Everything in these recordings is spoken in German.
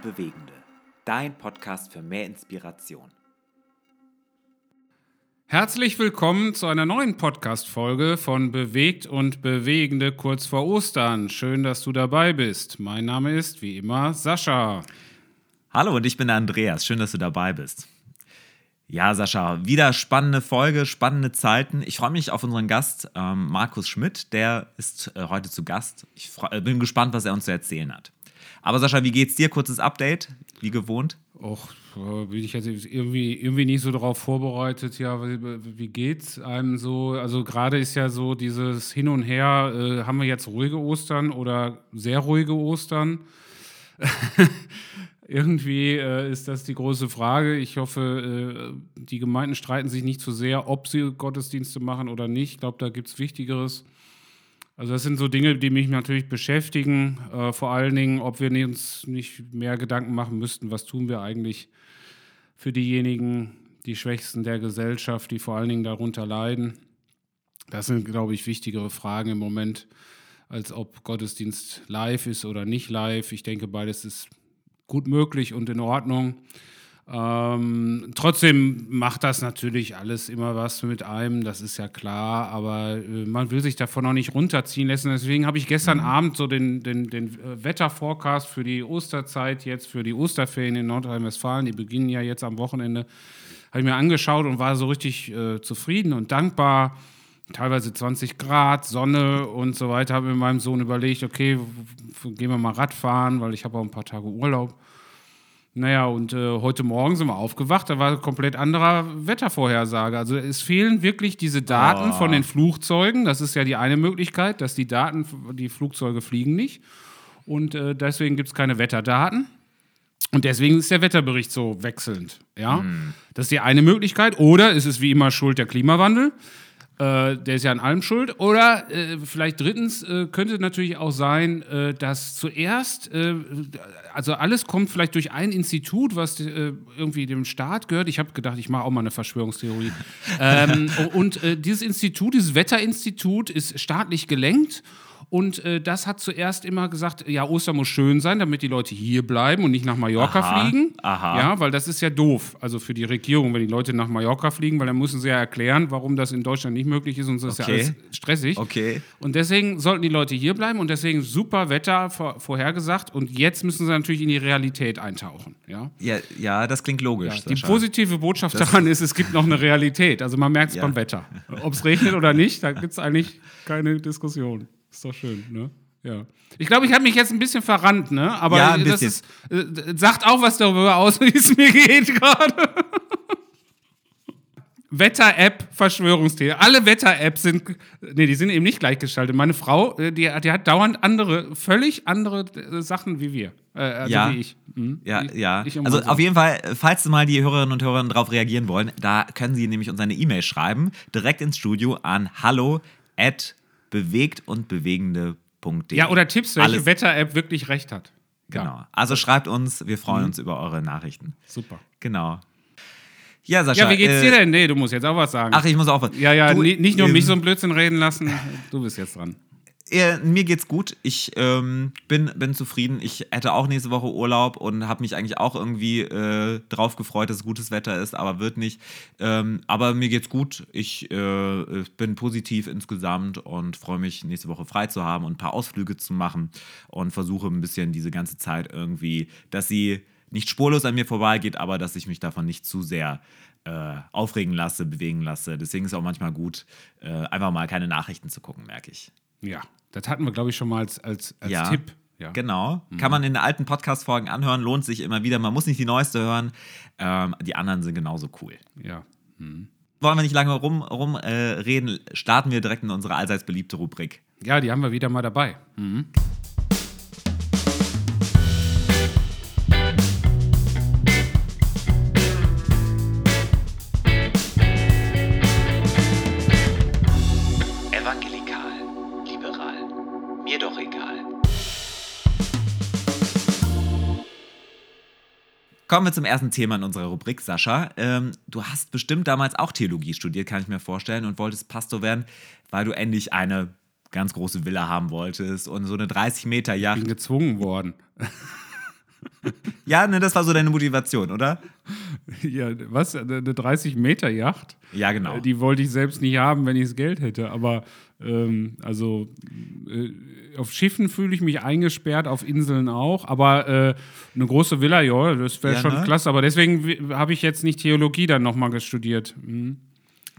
und Bewegende. Dein Podcast für mehr Inspiration. Herzlich willkommen zu einer neuen Podcast-Folge von Bewegt und Bewegende kurz vor Ostern. Schön, dass du dabei bist. Mein Name ist wie immer Sascha. Hallo und ich bin der Andreas. Schön, dass du dabei bist. Ja, Sascha, wieder spannende Folge, spannende Zeiten. Ich freue mich auf unseren Gast, ähm, Markus Schmidt. Der ist äh, heute zu Gast. Ich freu, bin gespannt, was er uns zu erzählen hat. Aber Sascha, wie geht's dir? Kurzes Update, wie gewohnt. Och, bin ich jetzt irgendwie, irgendwie nicht so darauf vorbereitet. Ja, wie, wie geht's einem so? Also gerade ist ja so dieses Hin und Her, äh, haben wir jetzt ruhige Ostern oder sehr ruhige Ostern? Irgendwie äh, ist das die große Frage. Ich hoffe, äh, die Gemeinden streiten sich nicht zu sehr, ob sie Gottesdienste machen oder nicht. Ich glaube, da gibt es Wichtigeres. Also das sind so Dinge, die mich natürlich beschäftigen. Äh, vor allen Dingen, ob wir uns nicht mehr Gedanken machen müssten, was tun wir eigentlich für diejenigen, die Schwächsten der Gesellschaft, die vor allen Dingen darunter leiden. Das sind, glaube ich, wichtigere Fragen im Moment, als ob Gottesdienst live ist oder nicht live. Ich denke, beides ist gut möglich und in Ordnung. Ähm, trotzdem macht das natürlich alles immer was mit einem, das ist ja klar, aber äh, man will sich davon auch nicht runterziehen lassen. Deswegen habe ich gestern mhm. Abend so den, den, den äh, Wetterforecast für die Osterzeit, jetzt für die Osterferien in Nordrhein-Westfalen, die beginnen ja jetzt am Wochenende, habe ich mir angeschaut und war so richtig äh, zufrieden und dankbar. Teilweise 20 Grad, Sonne und so weiter. Habe mir meinem Sohn überlegt, okay, gehen wir mal Radfahren, weil ich habe auch ein paar Tage Urlaub. Naja, und äh, heute Morgen sind wir aufgewacht, da war ein komplett anderer Wettervorhersage. Also es fehlen wirklich diese Daten oh. von den Flugzeugen. Das ist ja die eine Möglichkeit, dass die Daten, die Flugzeuge fliegen nicht. Und äh, deswegen gibt es keine Wetterdaten. Und deswegen ist der Wetterbericht so wechselnd. Ja? Mm. Das ist die eine Möglichkeit. Oder ist es wie immer Schuld der Klimawandel? Äh, der ist ja an allem schuld. Oder äh, vielleicht drittens äh, könnte natürlich auch sein, äh, dass zuerst, äh, also alles kommt vielleicht durch ein Institut, was äh, irgendwie dem Staat gehört. Ich habe gedacht, ich mache auch mal eine Verschwörungstheorie. ähm, und dieses Institut, dieses Wetterinstitut ist staatlich gelenkt und äh, das hat zuerst immer gesagt, ja, Ostern muss schön sein, damit die Leute hier bleiben und nicht nach Mallorca aha, fliegen. Aha. Ja, weil das ist ja doof, also für die Regierung, wenn die Leute nach Mallorca fliegen, weil dann müssen sie ja erklären, warum das in Deutschland nicht möglich ist und das okay. ist ja alles stressig. Okay. Und deswegen sollten die Leute hier bleiben und deswegen super Wetter vor, vorhergesagt und jetzt müssen sie natürlich in die Realität eintauchen. Ja, ja, ja das klingt logisch. Ja, die positive Botschaft das daran ist, es gibt noch eine Realität. Also man merkt es ja. beim Wetter. Ob es regnet oder nicht, da gibt es eigentlich keine Diskussion. Ist doch schön, ne? Ja. Ich glaube, ich habe mich jetzt ein bisschen verrannt, ne? Aber ja, das ist, äh, sagt auch was darüber aus, wie es mir geht gerade. Wetter-App, Verschwörungstheorie. Alle Wetter-Apps sind, nee, die sind eben nicht gleichgeschaltet. Meine Frau, äh, die, die hat dauernd andere, völlig andere äh, Sachen wie wir. Äh, also ja. wie ich. Mhm. Ja, ich, ja. Ich also auf jeden Fall, falls mal die Hörerinnen und Hörer darauf reagieren wollen, da können Sie nämlich uns eine E-Mail schreiben, direkt ins Studio an hallo at bewegt und bewegende.de. Ja, oder Tipps, welche Wetter-App wirklich recht hat. Genau. Ja. Also schreibt uns, wir freuen mhm. uns über eure Nachrichten. Super. Genau. Ja, Sascha. Ja, wie geht's dir äh, denn? Nee, du musst jetzt auch was sagen. Ach, ich muss auch was. Ja, ja, du, nicht nur ähm, mich so ein Blödsinn reden lassen. Du bist jetzt dran. Äh, mir geht's gut. Ich ähm, bin, bin zufrieden. Ich hätte auch nächste Woche Urlaub und habe mich eigentlich auch irgendwie äh, drauf gefreut, dass gutes Wetter ist, aber wird nicht. Ähm, aber mir geht's gut. Ich äh, bin positiv insgesamt und freue mich, nächste Woche frei zu haben und ein paar Ausflüge zu machen und versuche ein bisschen diese ganze Zeit irgendwie, dass sie nicht spurlos an mir vorbeigeht, aber dass ich mich davon nicht zu sehr äh, aufregen lasse, bewegen lasse. Deswegen ist es auch manchmal gut, äh, einfach mal keine Nachrichten zu gucken, merke ich. Ja, das hatten wir, glaube ich, schon mal als, als, als ja, Tipp. Ja. Genau. Mhm. Kann man in den alten Podcast-Folgen anhören, lohnt sich immer wieder. Man muss nicht die neueste hören. Ähm, die anderen sind genauso cool. Ja. Mhm. Wollen wir nicht lange rumreden, rum, äh, starten wir direkt in unsere allseits beliebte Rubrik. Ja, die haben wir wieder mal dabei. Mhm. Kommen wir zum ersten Thema in unserer Rubrik, Sascha. Ähm, du hast bestimmt damals auch Theologie studiert, kann ich mir vorstellen, und wolltest Pastor werden, weil du endlich eine ganz große Villa haben wolltest und so eine 30 Meter Yacht. Ich bin gezwungen worden. Ja, ne, das war so deine Motivation, oder? Ja, was? Eine 30-Meter-Yacht? Ja, genau. Die wollte ich selbst nicht haben, wenn ich das Geld hätte. Aber ähm, also äh, auf Schiffen fühle ich mich eingesperrt, auf Inseln auch. Aber äh, eine große Villa, ja, das wäre Ja, schon ne? klasse. Aber deswegen habe ich jetzt nicht Theologie dann nochmal studiert. Mhm.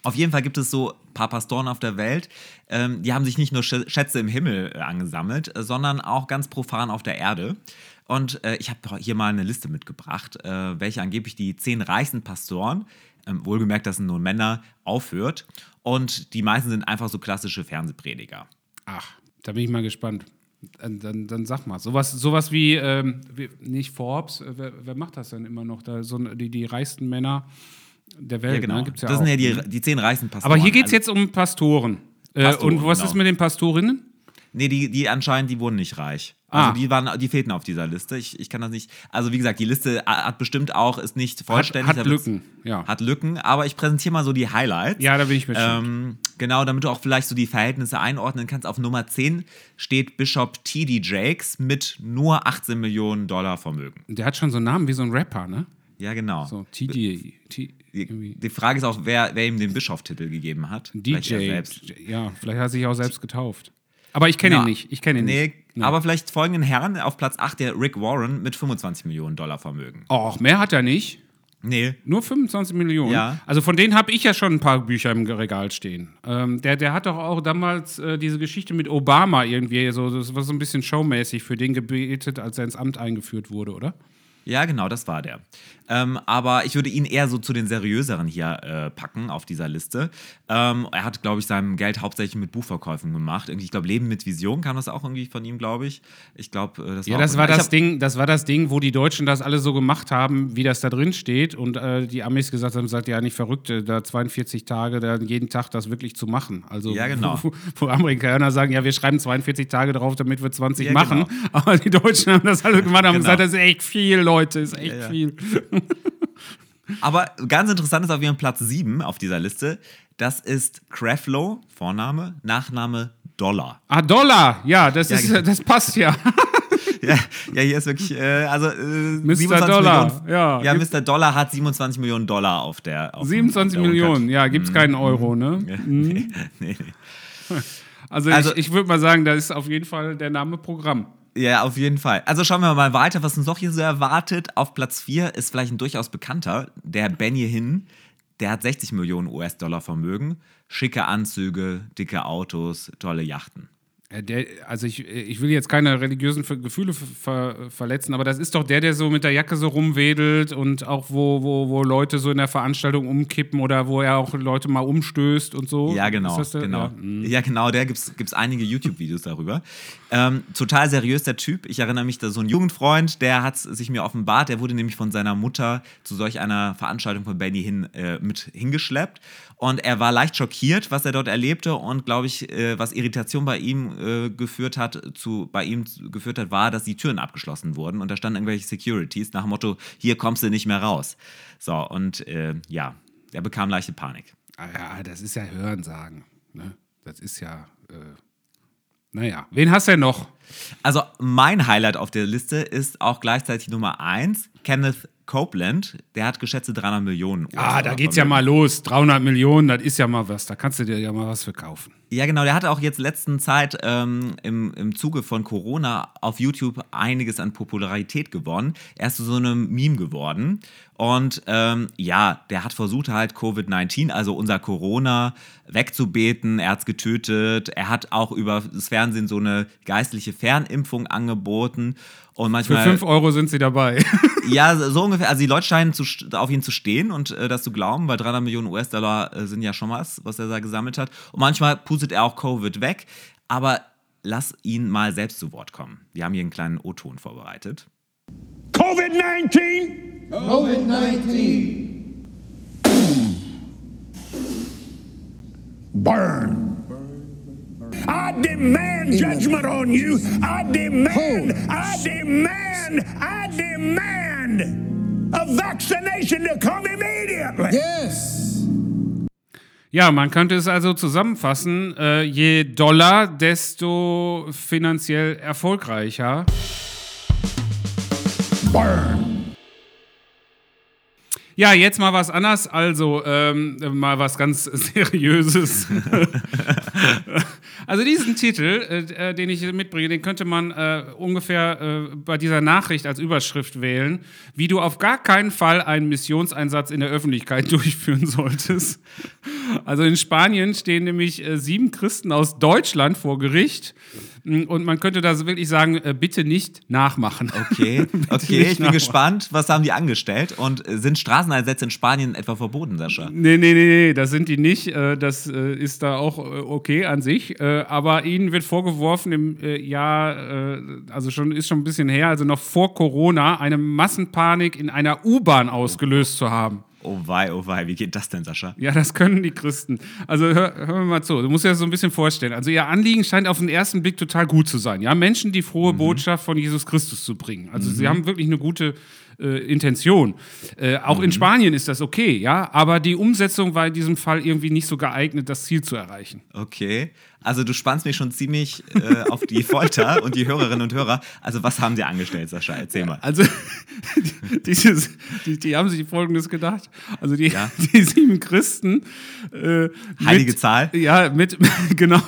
Auf jeden Fall gibt es so ein paar Pastoren auf der Welt, ähm, die haben sich nicht nur Sch- Schätze im Himmel äh, angesammelt, sondern auch ganz profan auf der Erde. Und äh, ich habe hier mal eine Liste mitgebracht, äh, welche angeblich die zehn reichsten Pastoren, ähm, wohlgemerkt, das sind nur Männer, aufführt. Und die meisten sind einfach so klassische Fernsehprediger. Ach, da bin ich mal gespannt. Dann, dann, dann sag mal. Sowas, sowas wie, ähm, wie, nicht Forbes, äh, wer, wer macht das denn immer noch? Da, so, die, die reichsten Männer der Welt, Ja, genau. ne? Gibt's ja das auch. sind ja die, die zehn reichsten Pastoren. Aber hier geht es Also- jetzt um Pastoren. Äh, Pastoren, und was genau. ist mit den Pastorinnen? Nee, die, die anscheinend, die wurden nicht reich. Also Ah. die waren, die fehlten auf dieser Liste. Ich, ich kann das nicht. Also wie gesagt, die Liste hat bestimmt auch, ist nicht vollständig. hat wird's- Lücken, ja. Hat Lücken, aber ich präsentiere mal so die Highlights. Ja, da bin ich mit Ähm, genau, damit du auch vielleicht so die Verhältnisse einordnen kannst. Auf Nummer 10 steht Bishop T.D. Jakes mit nur 18 Millionen Dollar Vermögen. Der hat schon so einen Namen wie so ein Rapper, ne? Ja, genau. So, TD. Die, Frage ist auch, wer, wer ihm den Bischofstitel gegeben hat. Vielleicht DJ. selbst. Ja, vielleicht hat er sich auch selbst getauft. Aber ich kenne ihn Ja. nicht. Ich kenne ihn Nee, nicht. Nee. aber vielleicht folgenden Herren auf Platz 8 der Rick Warren mit 25 Millionen Dollar Vermögen. Och, mehr hat er nicht. Nee, Nur 25 Millionen. Ja. Also von denen habe ich ja schon ein paar Bücher im Regal stehen. Ähm, der, der hat doch auch damals äh, diese Geschichte mit Obama irgendwie, so, das war so ein bisschen showmäßig für den gebetet, als er ins Amt eingeführt wurde, oder? Ja, genau, das war der. Ähm, aber ich würde ihn eher so zu den seriöseren hier äh, packen auf dieser Liste. Ähm, er hat, glaube ich, sein Geld hauptsächlich mit Buchverkäufen gemacht. Ich glaube, Leben mit Vision kam das auch irgendwie von ihm, glaube ich. Ich glaube, äh, das Ja, war das auch- war das Ding, das war das Ding, wo die Deutschen das alle so gemacht haben, wie das da drin steht und äh, die Amis gesagt haben, sagt ja nicht verrückt, äh, da 42 Tage, da jeden Tag das wirklich zu machen. Also Ja, genau. wo, wo Amerikaner sagen, ja, wir schreiben 42 Tage drauf, damit wir 20 Ja, machen, genau. aber die Deutschen haben das alle gemacht und haben Genau. gesagt, das ist echt viel, Leute, ist echt Ja, ja. viel. Aber ganz interessant ist auf Fall Platz 7 auf dieser Liste. Das ist Creflo, Vorname, Nachname Dollar. Ah, Dollar, ja, das Ja, ist, genau. das passt ja. Ja, ja hier ist wirklich, äh, also äh, Mr. 27 Dollar, Millionen. ja. ja, Gibt's- Mr. Dollar hat 27 Millionen Dollar auf der. Auf dem- 27 auf der Millionen, ja, gibt es keinen Euro, ne? Ja, nee, nee, nee. Also, Also- ich, ich würde mal sagen, da ist auf jeden Fall der Name Programm. Ja, auf jeden Fall. Also schauen wir mal weiter, was uns noch hier so erwartet. Auf Platz 4 ist vielleicht ein durchaus bekannter, der Benny Hinn. Der hat 60 Millionen US-Dollar Vermögen, schicke Anzüge, dicke Autos, tolle Yachten. Äh, Der, also ich, ich will jetzt keine religiösen Gefühle ver ver verletzen, aber das ist doch der, der so mit der Jacke so rumwedelt und auch wo, wo, wo Leute so in der Veranstaltung umkippen oder wo er auch Leute mal umstößt und so. Ja, genau. Genau. Ja. mhm. Ja, genau, der gibt es einige YouTube-Videos darüber. Ähm, total seriös der Typ. Ich erinnere mich, da so ein Jugendfreund, der hat sich mir offenbart, der wurde nämlich von seiner Mutter zu solch einer Veranstaltung von Benny hin äh, mit hingeschleppt. Und er war leicht schockiert, was er dort erlebte und glaube ich, äh, was Irritation bei ihm äh, geführt hat, zu, bei ihm geführt hat, war, dass die Türen abgeschlossen wurden und da standen irgendwelche Securities nach dem Motto, hier kommst du nicht mehr raus. So, und äh, ja, er bekam leichte Panik. Ah, ja, das ist ja Hörensagen. Ne? Das ist ja. Äh, naja, wen hast du denn noch? Also mein Highlight auf der Liste ist auch gleichzeitig Nummer 1, Kenneth Copeland. Der hat geschätzte 300 Millionen. Ah, da geht's ja mal los. 300 Millionen, das ist ja mal was. Da kannst du dir ja mal was für kaufen. Ja, genau. Der hatte auch jetzt letzten Zeit ähm, im, im Zuge von Corona auf YouTube einiges an Popularität gewonnen. Er ist zu so einem Meme geworden. Und ähm, ja, der hat versucht halt Covid-19, also unser Corona, wegzubeten. Er hat es getötet. Er hat auch über das Fernsehen so eine geistliche Fernimpfung angeboten. Und Für manchmal 5 Euro sind sie dabei. Ja, so ungefähr. Also die Leute scheinen zu, auf ihn zu stehen und äh, das zu glauben, weil 300 Millionen US-Dollar äh, sind ja schon was, was er da gesammelt hat. Und manchmal pustet er auch Covid weg. Aber lass ihn mal selbst zu Wort kommen. Wir haben hier einen kleinen O-Ton vorbereitet. COVID-19 COVID-19. burn. I demand judgment on you. I demand, I demand, I demand a vaccination to come immediately. Yes. Ja, man könnte es also zusammenfassen, äh, je Dollar, desto finanziell erfolgreicher. Burn. Ja, jetzt mal was anderes, also ähm, mal was ganz Seriöses. also diesen Titel, äh, äh, den ich mitbringe, den könnte man äh, ungefähr äh, bei dieser Nachricht als Überschrift wählen, wie du auf gar keinen Fall einen Missionseinsatz in der Öffentlichkeit durchführen solltest. Also in Spanien stehen nämlich äh, sieben Christen aus Deutschland vor Gericht. Und man könnte da wirklich sagen, äh, bitte nicht nachmachen. Okay, okay, ich bin nachmachen. gespannt, was haben die angestellt und sind Straßeneinsätze in Spanien etwa verboten, Sascha? Nee, nee, nee, nee, das sind die nicht. Äh, Das äh, ist da auch äh, okay an sich. Aber ihnen wird vorgeworfen, im Jahr, also schon ist schon ein bisschen her, also noch vor Corona, eine Massenpanik in einer U-Bahn ausgelöst zu haben. Oh wei, oh wei, wie geht das denn, Sascha? Ja, das können die Christen. Also hör, hör mir mal zu, du musst dir das so ein bisschen vorstellen. Also ihr Anliegen scheint auf den ersten Blick total gut zu sein. Ja, Menschen die frohe Botschaft von Jesus Christus zu bringen. Also sie haben wirklich eine gute äh, Intention. Äh, auch in Spanien ist das okay, ja, aber die Umsetzung war in diesem Fall irgendwie nicht so geeignet, das Ziel zu erreichen. Okay, also du spannst mich schon ziemlich äh, auf die Folter und die Hörerinnen und Hörer. Also was haben sie angestellt, Sascha? Erzähl mal. Also dieses, die, die haben sich folgendes gedacht. Also die, Ja. die sieben Christen äh, Heilige mit, Zahl? Ja, mit genau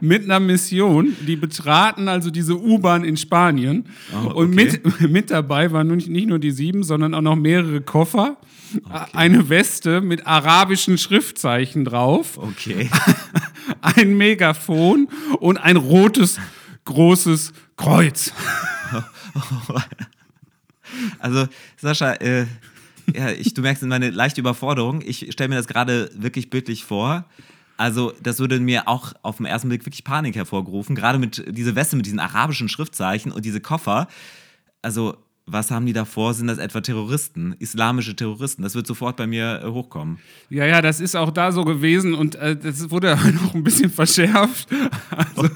mit einer Mission. Die betraten also diese U-Bahn in Spanien Oh, und okay. mit, mit dabei waren nicht, nur die sieben, sondern auch noch mehrere Koffer, eine Weste mit arabischen Schriftzeichen drauf, Okay. ein Megafon und ein rotes großes Kreuz. Also, Sascha, äh, ja, ich, du merkst meine leichte Überforderung. Ich stelle mir das gerade wirklich bildlich vor. Also, das würde mir auch auf den ersten Blick wirklich Panik hervorgerufen. Gerade mit dieser Weste mit diesen arabischen Schriftzeichen und diese Koffer. Also, was haben die davor? Sind das etwa Terroristen? Islamische Terroristen? Das wird sofort bei mir äh, hochkommen. Ja, ja, das ist auch da so gewesen und äh, das wurde noch ein bisschen verschärft. Also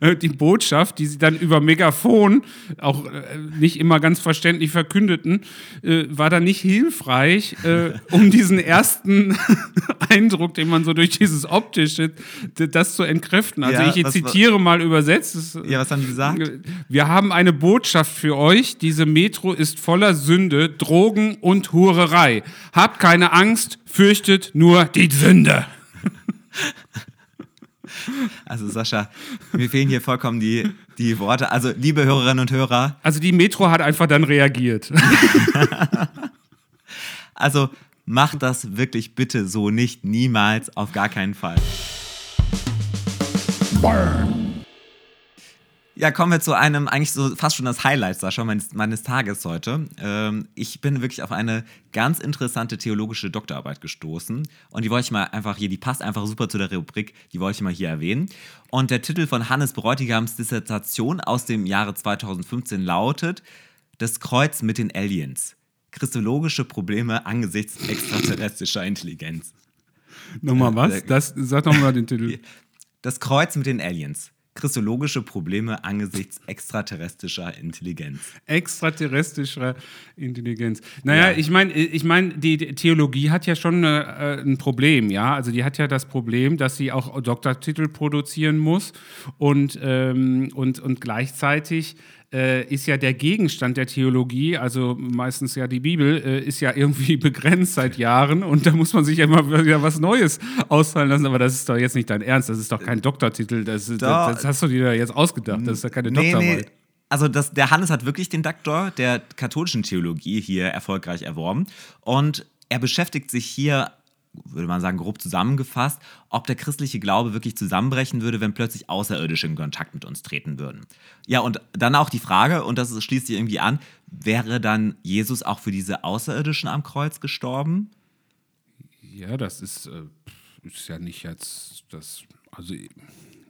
äh, die Botschaft, die sie dann über Megafon auch äh, nicht immer ganz verständlich verkündeten, äh, war dann nicht hilfreich, um diesen ersten Eindruck, den man so durch dieses optische, das zu entkräften. Also Ja, ich zitiere mal übersetzt. Das, Ja, was haben die gesagt? wir haben eine Botschaft für euch. Diese Metro ist voller Sünde, Drogen und Hurerei. Habt keine Angst, fürchtet nur die Sünde. Also, Sascha, mir fehlen hier vollkommen die, die Worte. Also, liebe Hörerinnen und Hörer, Also die Metro hat einfach dann reagiert. also macht das wirklich bitte so nicht. Niemals, auf gar keinen Fall. Burn. Ja, kommen wir zu einem, eigentlich so fast schon das Highlight, Sascha, meines, meines Tages heute. Ähm, ich bin wirklich auf eine ganz interessante theologische Doktorarbeit gestoßen. Und die wollte ich mal einfach hier, die passt einfach super zu der Rubrik, die wollte ich mal hier erwähnen. Und der Titel von Hannes Bräutigams Dissertation aus dem Jahre 2015 lautet Das Kreuz mit den Aliens. Christologische Probleme angesichts extraterrestrischer Intelligenz. nochmal was? Das, sag doch mal den Titel. Das Kreuz mit den Aliens. Christologische Probleme angesichts extraterrestrischer Intelligenz. Extraterrestrischer Intelligenz. Naja, Ja. ich meine, ich mein, die Theologie hat ja schon äh, ein Problem, ja. Also die hat ja das Problem, dass sie auch Doktortitel produzieren muss und, ähm, und, und gleichzeitig äh, ist ja der Gegenstand der Theologie, also meistens ja die Bibel, äh, ist ja irgendwie begrenzt seit Jahren und da muss man sich ja immer wieder was Neues ausfallen lassen. Aber das ist doch jetzt nicht dein Ernst, das ist doch kein Doktortitel, das, das, das hast du dir jetzt ausgedacht, das ist ja keine Doktorarbeit. Also das, der Hannes hat wirklich den Doktor der katholischen Theologie hier erfolgreich erworben. Und er beschäftigt sich hier, würde man sagen, grob zusammengefasst, ob der christliche Glaube wirklich zusammenbrechen würde, wenn plötzlich Außerirdische in Kontakt mit uns treten würden. Ja, und dann auch die Frage, und das schließt sich irgendwie an, wäre dann Jesus auch für diese Außerirdischen am Kreuz gestorben? Ja, das ist, äh, ist ja nicht jetzt das. Also,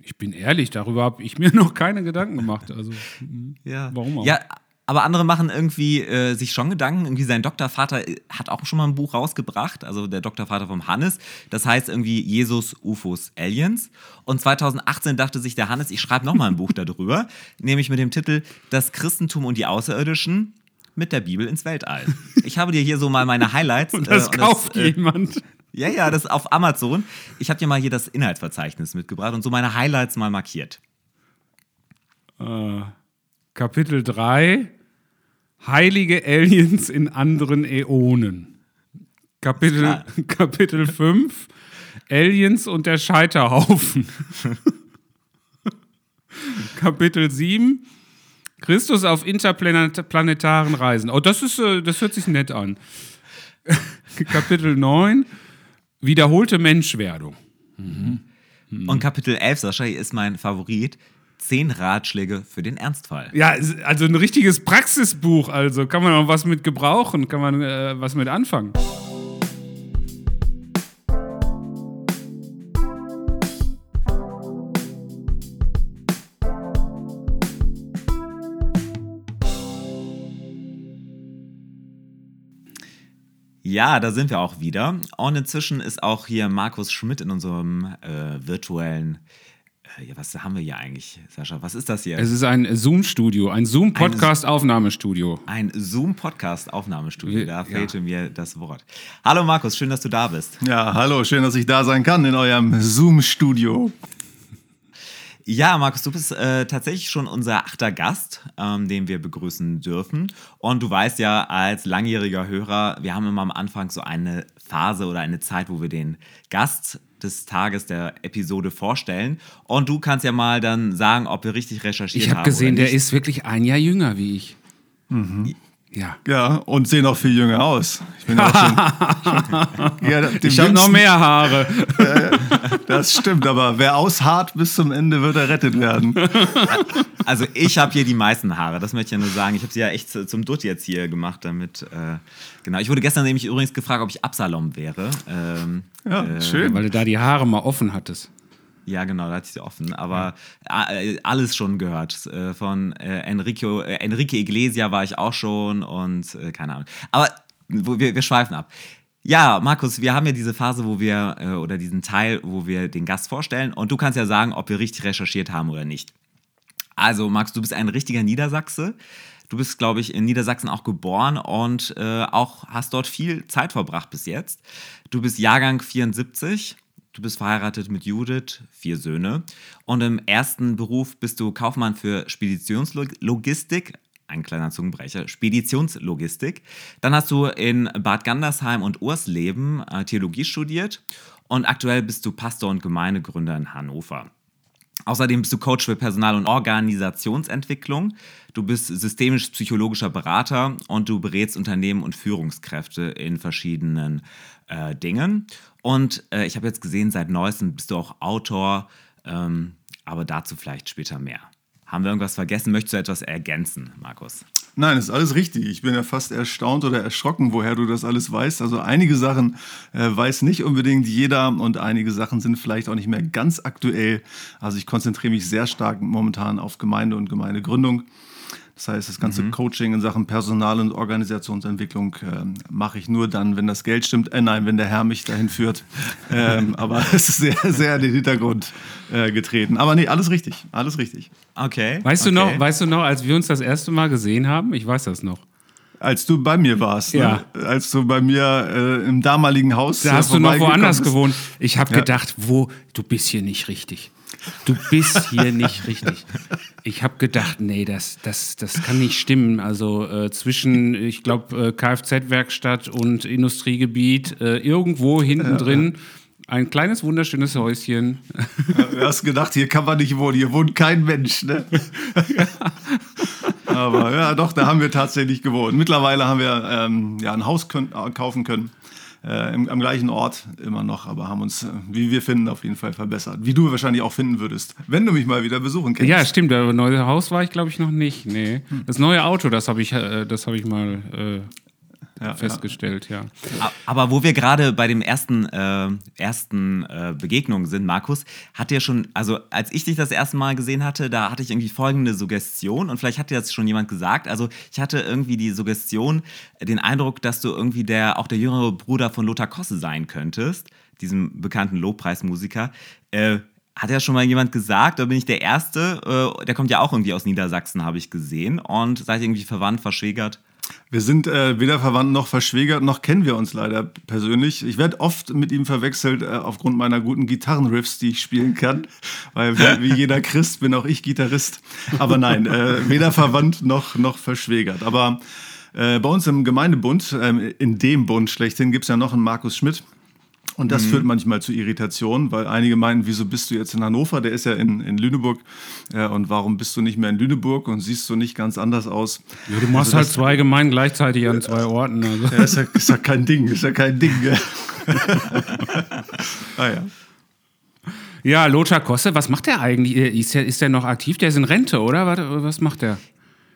ich bin ehrlich, darüber habe ich mir noch keine Gedanken gemacht. Also, mm, Ja. warum auch? Ja, aber andere machen irgendwie äh, sich schon Gedanken. Irgendwie sein Doktorvater äh, hat auch schon mal ein Buch rausgebracht, also der Doktorvater vom Hannes. Das heißt irgendwie Jesus, UFOs, Aliens. Und 2018 dachte sich der Hannes, ich schreibe nochmal ein Buch darüber, nämlich mit dem Titel Das Christentum und die Außerirdischen mit der Bibel ins Weltall. Ich habe dir hier so mal meine Highlights. Und das äh, kauft äh, jemand. Ja, ja, das ist auf Amazon. Ich habe dir mal hier das Inhaltsverzeichnis mitgebracht und so meine Highlights mal markiert. Äh, Kapitel 3. Heilige Aliens in anderen Äonen. Kapitel, Kapitel 5 Aliens und der Scheiterhaufen. Kapitel 7 Christus auf interplanetaren Reisen. Oh, das, ist, äh, das hört sich nett an. Kapitel 9 Wiederholte Menschwerdung. Und Kapitel 11, Sascha, ist mein Favorit. Zehn Ratschläge für den Ernstfall. Ja, also ein richtiges Praxisbuch. Also kann man auch was mit gebrauchen, kann man äh, was mit anfangen. Ja, da sind wir auch wieder. Und inzwischen ist auch hier Markus Schmidt in unserem äh, virtuellen. Äh, ja, was haben wir hier eigentlich, Sascha? Was ist das hier? Es ist ein Zoom-Studio, ein Zoom-Podcast-Aufnahmestudio. Ein Zoom-Podcast-Aufnahmestudio. Da Ja. fehlte mir das Wort. Hallo Markus, schön, dass du da bist. Ja, hallo, schön, dass ich da sein kann in eurem Zoom-Studio. Ja, Markus, du bist äh, tatsächlich schon unser achter Gast, ähm, den wir begrüßen dürfen. Und du weißt ja, als langjähriger Hörer, wir haben immer am Anfang so eine Phase oder eine Zeit, wo wir den Gast des Tages der Episode vorstellen. Und du kannst ja mal dann sagen, ob wir richtig recherchiert Ich haben. habe gesehen, oder der ist wirklich ein Jahr jünger wie ich. Ja. Ja, und sehen auch viel jünger aus. Ich bin auch schon. ja, Ich habe noch mehr Haare. Das stimmt, aber wer ausharrt bis zum Ende, wird errettet werden. Also ich habe hier die meisten Haare, das möchte ich ja nur sagen. Ich habe sie ja echt zu- zum Dutt jetzt hier gemacht, damit. Äh, genau. Ich wurde gestern nämlich übrigens gefragt, ob ich Absalom wäre. Ähm, Ja, äh, schön. Weil du da die Haare mal offen hattest. Ja, genau, da hatte ich sie offen. Aber äh, alles schon gehört. Äh, von äh, Enrico, Enrique Iglesia war ich auch schon und keine Ahnung. Aber wir, wir schweifen ab. Ja, Markus, wir haben ja diese Phase, wo wir, äh, oder diesen Teil, wo wir den Gast vorstellen und du kannst ja sagen, ob wir richtig recherchiert haben oder nicht. Also, Max, du bist ein richtiger Niedersachse. Du bist, glaube ich, in Niedersachsen auch geboren und äh, auch hast dort viel Zeit verbracht bis jetzt. Du bist Jahrgang 74. Du bist verheiratet mit Judith, vier Söhne. Und im ersten Beruf bist du Kaufmann für Speditionslogistik. Ein kleiner Zungenbrecher. Speditionslogistik. Dann hast du in Bad Gandersheim und Ursleben äh, Theologie studiert. Und aktuell bist du Pastor und Gemeindegründer in Hannover. Außerdem bist du Coach für Personal- und Organisationsentwicklung. Du bist systemisch-psychologischer Berater und du berätst Unternehmen und Führungskräfte in verschiedenen äh, Dingen. Und äh, ich habe jetzt gesehen, seit neuestem bist du auch Autor, ähm, aber dazu vielleicht später mehr. Haben wir irgendwas vergessen? Möchtest du etwas ergänzen, Markus? Nein, ist alles richtig. Ich bin ja fast erstaunt oder erschrocken, woher du das alles weißt. Also einige Sachen äh, weiß nicht unbedingt jeder und einige Sachen sind vielleicht auch nicht mehr ganz aktuell. Also ich konzentriere mich sehr stark momentan auf Gemeinde und Gemeindegründung. Das heißt, das ganze Coaching in Sachen Personal- und Organisationsentwicklung ähm, mache ich nur dann, wenn das Geld stimmt. Äh, nein, wenn der Herr mich dahin führt. ähm, aber es ist sehr, sehr in den Hintergrund äh, getreten. Aber nee, alles richtig. Alles richtig. Okay. Weißt, okay. du noch, weißt du noch, als wir uns das erste Mal gesehen haben? Ich weiß das noch. Als du bei mir warst, Ja. ne? als du bei mir äh, im damaligen Haus. Da äh, hast du noch woanders gewohnt. Ich habe Ja. gedacht, wo, du bist hier nicht richtig. Du bist hier nicht richtig. Ich habe gedacht, nee, das, das, das kann nicht stimmen. Also äh, zwischen, ich glaube, äh, Kfz-Werkstatt und Industriegebiet, äh, irgendwo hinten drin, ein kleines, wunderschönes Häuschen. Du hast gedacht, hier kann man nicht wohnen, hier wohnt kein Mensch. Ne? Aber ja, doch, da haben wir tatsächlich gewohnt. Mittlerweile haben wir ähm, ja, ein Haus können, äh, kaufen können. Äh, im, am gleichen Ort immer noch, aber haben uns, äh, wie wir finden, auf jeden Fall verbessert. Wie du wahrscheinlich auch finden würdest, wenn du mich mal wieder besuchen kannst. Ja, stimmt, aber neue Haus war ich, glaube ich, noch nicht. Nee. Das neue Auto, das habe ich, äh, das hab ich mal äh, ja, festgestellt, ja. Aber wo wir gerade bei dem ersten, äh, ersten äh, Begegnung sind, Markus, hat dir schon, also als ich dich das erste Mal gesehen hatte, da hatte ich irgendwie folgende Suggestion und vielleicht hat dir das schon jemand gesagt. Also ich hatte irgendwie die Suggestion, den Eindruck, dass du irgendwie der, auch der jüngere Bruder von Lothar Kosse sein könntest, diesem bekannten Lobpreismusiker. Äh, hat ja schon mal jemand gesagt, da bin ich der Erste, äh, der kommt ja auch irgendwie aus Niedersachsen, habe ich gesehen und seid irgendwie verwandt, verschwägert. Wir sind äh, weder verwandt noch verschwägert, noch kennen wir uns leider persönlich. Ich werde oft mit ihm verwechselt äh, aufgrund meiner guten Gitarrenriffs, die ich spielen kann, weil wie, wie jeder Christ bin auch ich Gitarrist. Aber nein, äh, weder verwandt noch, noch verschwägert. Aber äh, bei uns im Gemeindebund, ähm, in dem Bund schlechthin, gibt es ja noch einen Markus Schmidt. Und das mhm. führt manchmal zu Irritationen, weil einige meinen, wieso bist du jetzt in Hannover? Der ist ja in, in Lüneburg. Äh, und warum bist du nicht mehr in Lüneburg und siehst du nicht ganz anders aus? Ja, du machst also halt zwei Gemeinden gleichzeitig an zwei Orten. Also. Ja, ist ja, ist ja kein Ding, ist ja kein Ding. ah ja. Ja, Lothar Kosse, was macht der eigentlich? Ist der, ist der noch aktiv? Der ist in Rente, oder? Was macht der?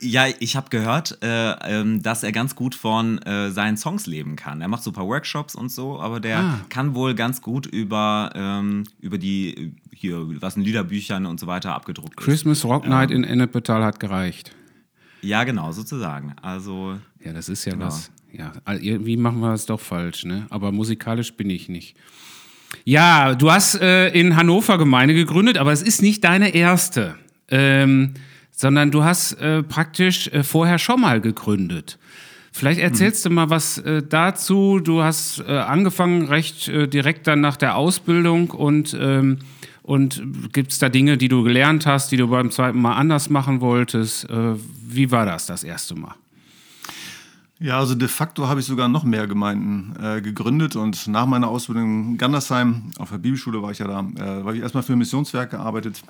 Ja, ich habe gehört, äh, ähm, dass er ganz gut von äh, seinen Songs leben kann. Er macht so ein paar Workshops und so, aber der ah. kann wohl ganz gut über, ähm, über die, hier, was in Liederbüchern und so weiter abgedruckt Christmas ist. Rock Night ähm, in Ennepetal hat gereicht. Ja, genau, sozusagen. Also. Ja, das ist ja genau. was. Ja, irgendwie machen wir es doch falsch, ne? Aber musikalisch bin ich nicht. Ja, du hast äh, in Hannover Gemeinde gegründet, aber es ist nicht deine erste. Ähm, sondern du hast äh, praktisch äh, vorher schon mal gegründet. Vielleicht erzählst mhm. du mal was äh, dazu. Du hast äh, angefangen recht äh, direkt dann nach der Ausbildung und, ähm, und gibt es da Dinge, die du gelernt hast, die du beim zweiten Mal anders machen wolltest? Äh, wie war das das erste Mal? Ja, also de facto habe ich sogar noch mehr Gemeinden äh, gegründet und nach meiner Ausbildung in Gandersheim, auf der Bibelschule war ich ja da, äh, habe ich erstmal für ein Missionswerk gearbeitet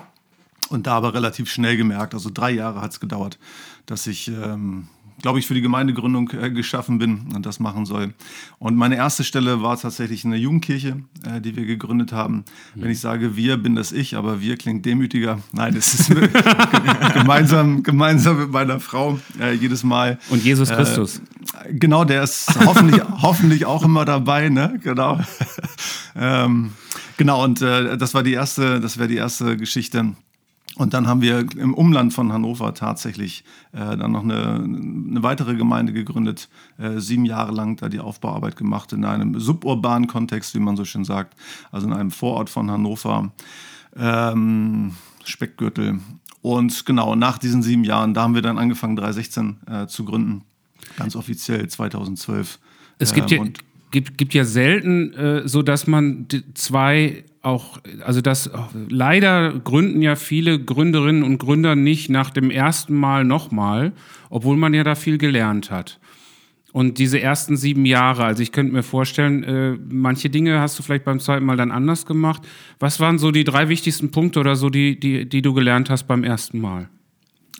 und da aber relativ schnell gemerkt, also drei Jahre hat es gedauert, dass ich, ähm, glaube ich, für die Gemeindegründung äh, geschaffen bin und das machen soll. Und meine erste Stelle war tatsächlich eine Jugendkirche, äh, die wir gegründet haben. Wenn ich sage wir, bin das ich, aber wir klingt demütiger. Nein, es ist gemeinsam, gemeinsam mit meiner Frau äh, jedes Mal. Und Jesus äh, Christus. genau, der ist hoffentlich, hoffentlich auch immer dabei, ne? Genau. ähm, genau, und äh, das war die erste, das wäre die erste Geschichte. Und dann haben wir im Umland von Hannover tatsächlich äh, dann noch eine, eine, weitere Gemeinde gegründet, äh, sieben Jahre lang da die Aufbauarbeit gemacht in einem suburbanen Kontext, wie man so schön sagt, also in einem Vorort von Hannover, ähm, Speckgürtel. Und genau, nach diesen sieben Jahren, da haben wir dann angefangen, 316 äh, zu gründen, ganz offiziell 2012. Es gibt, ähm, ja, gibt, gibt ja selten äh, so, dass man zwei auch, also das leider gründen ja viele Gründerinnen und Gründer nicht nach dem ersten Mal nochmal, obwohl man ja da viel gelernt hat. Und diese ersten sieben Jahre, also ich könnte mir vorstellen, äh, manche Dinge hast du vielleicht beim zweiten Mal dann anders gemacht. Was waren so die drei wichtigsten Punkte oder so, die, die, die du gelernt hast beim ersten Mal?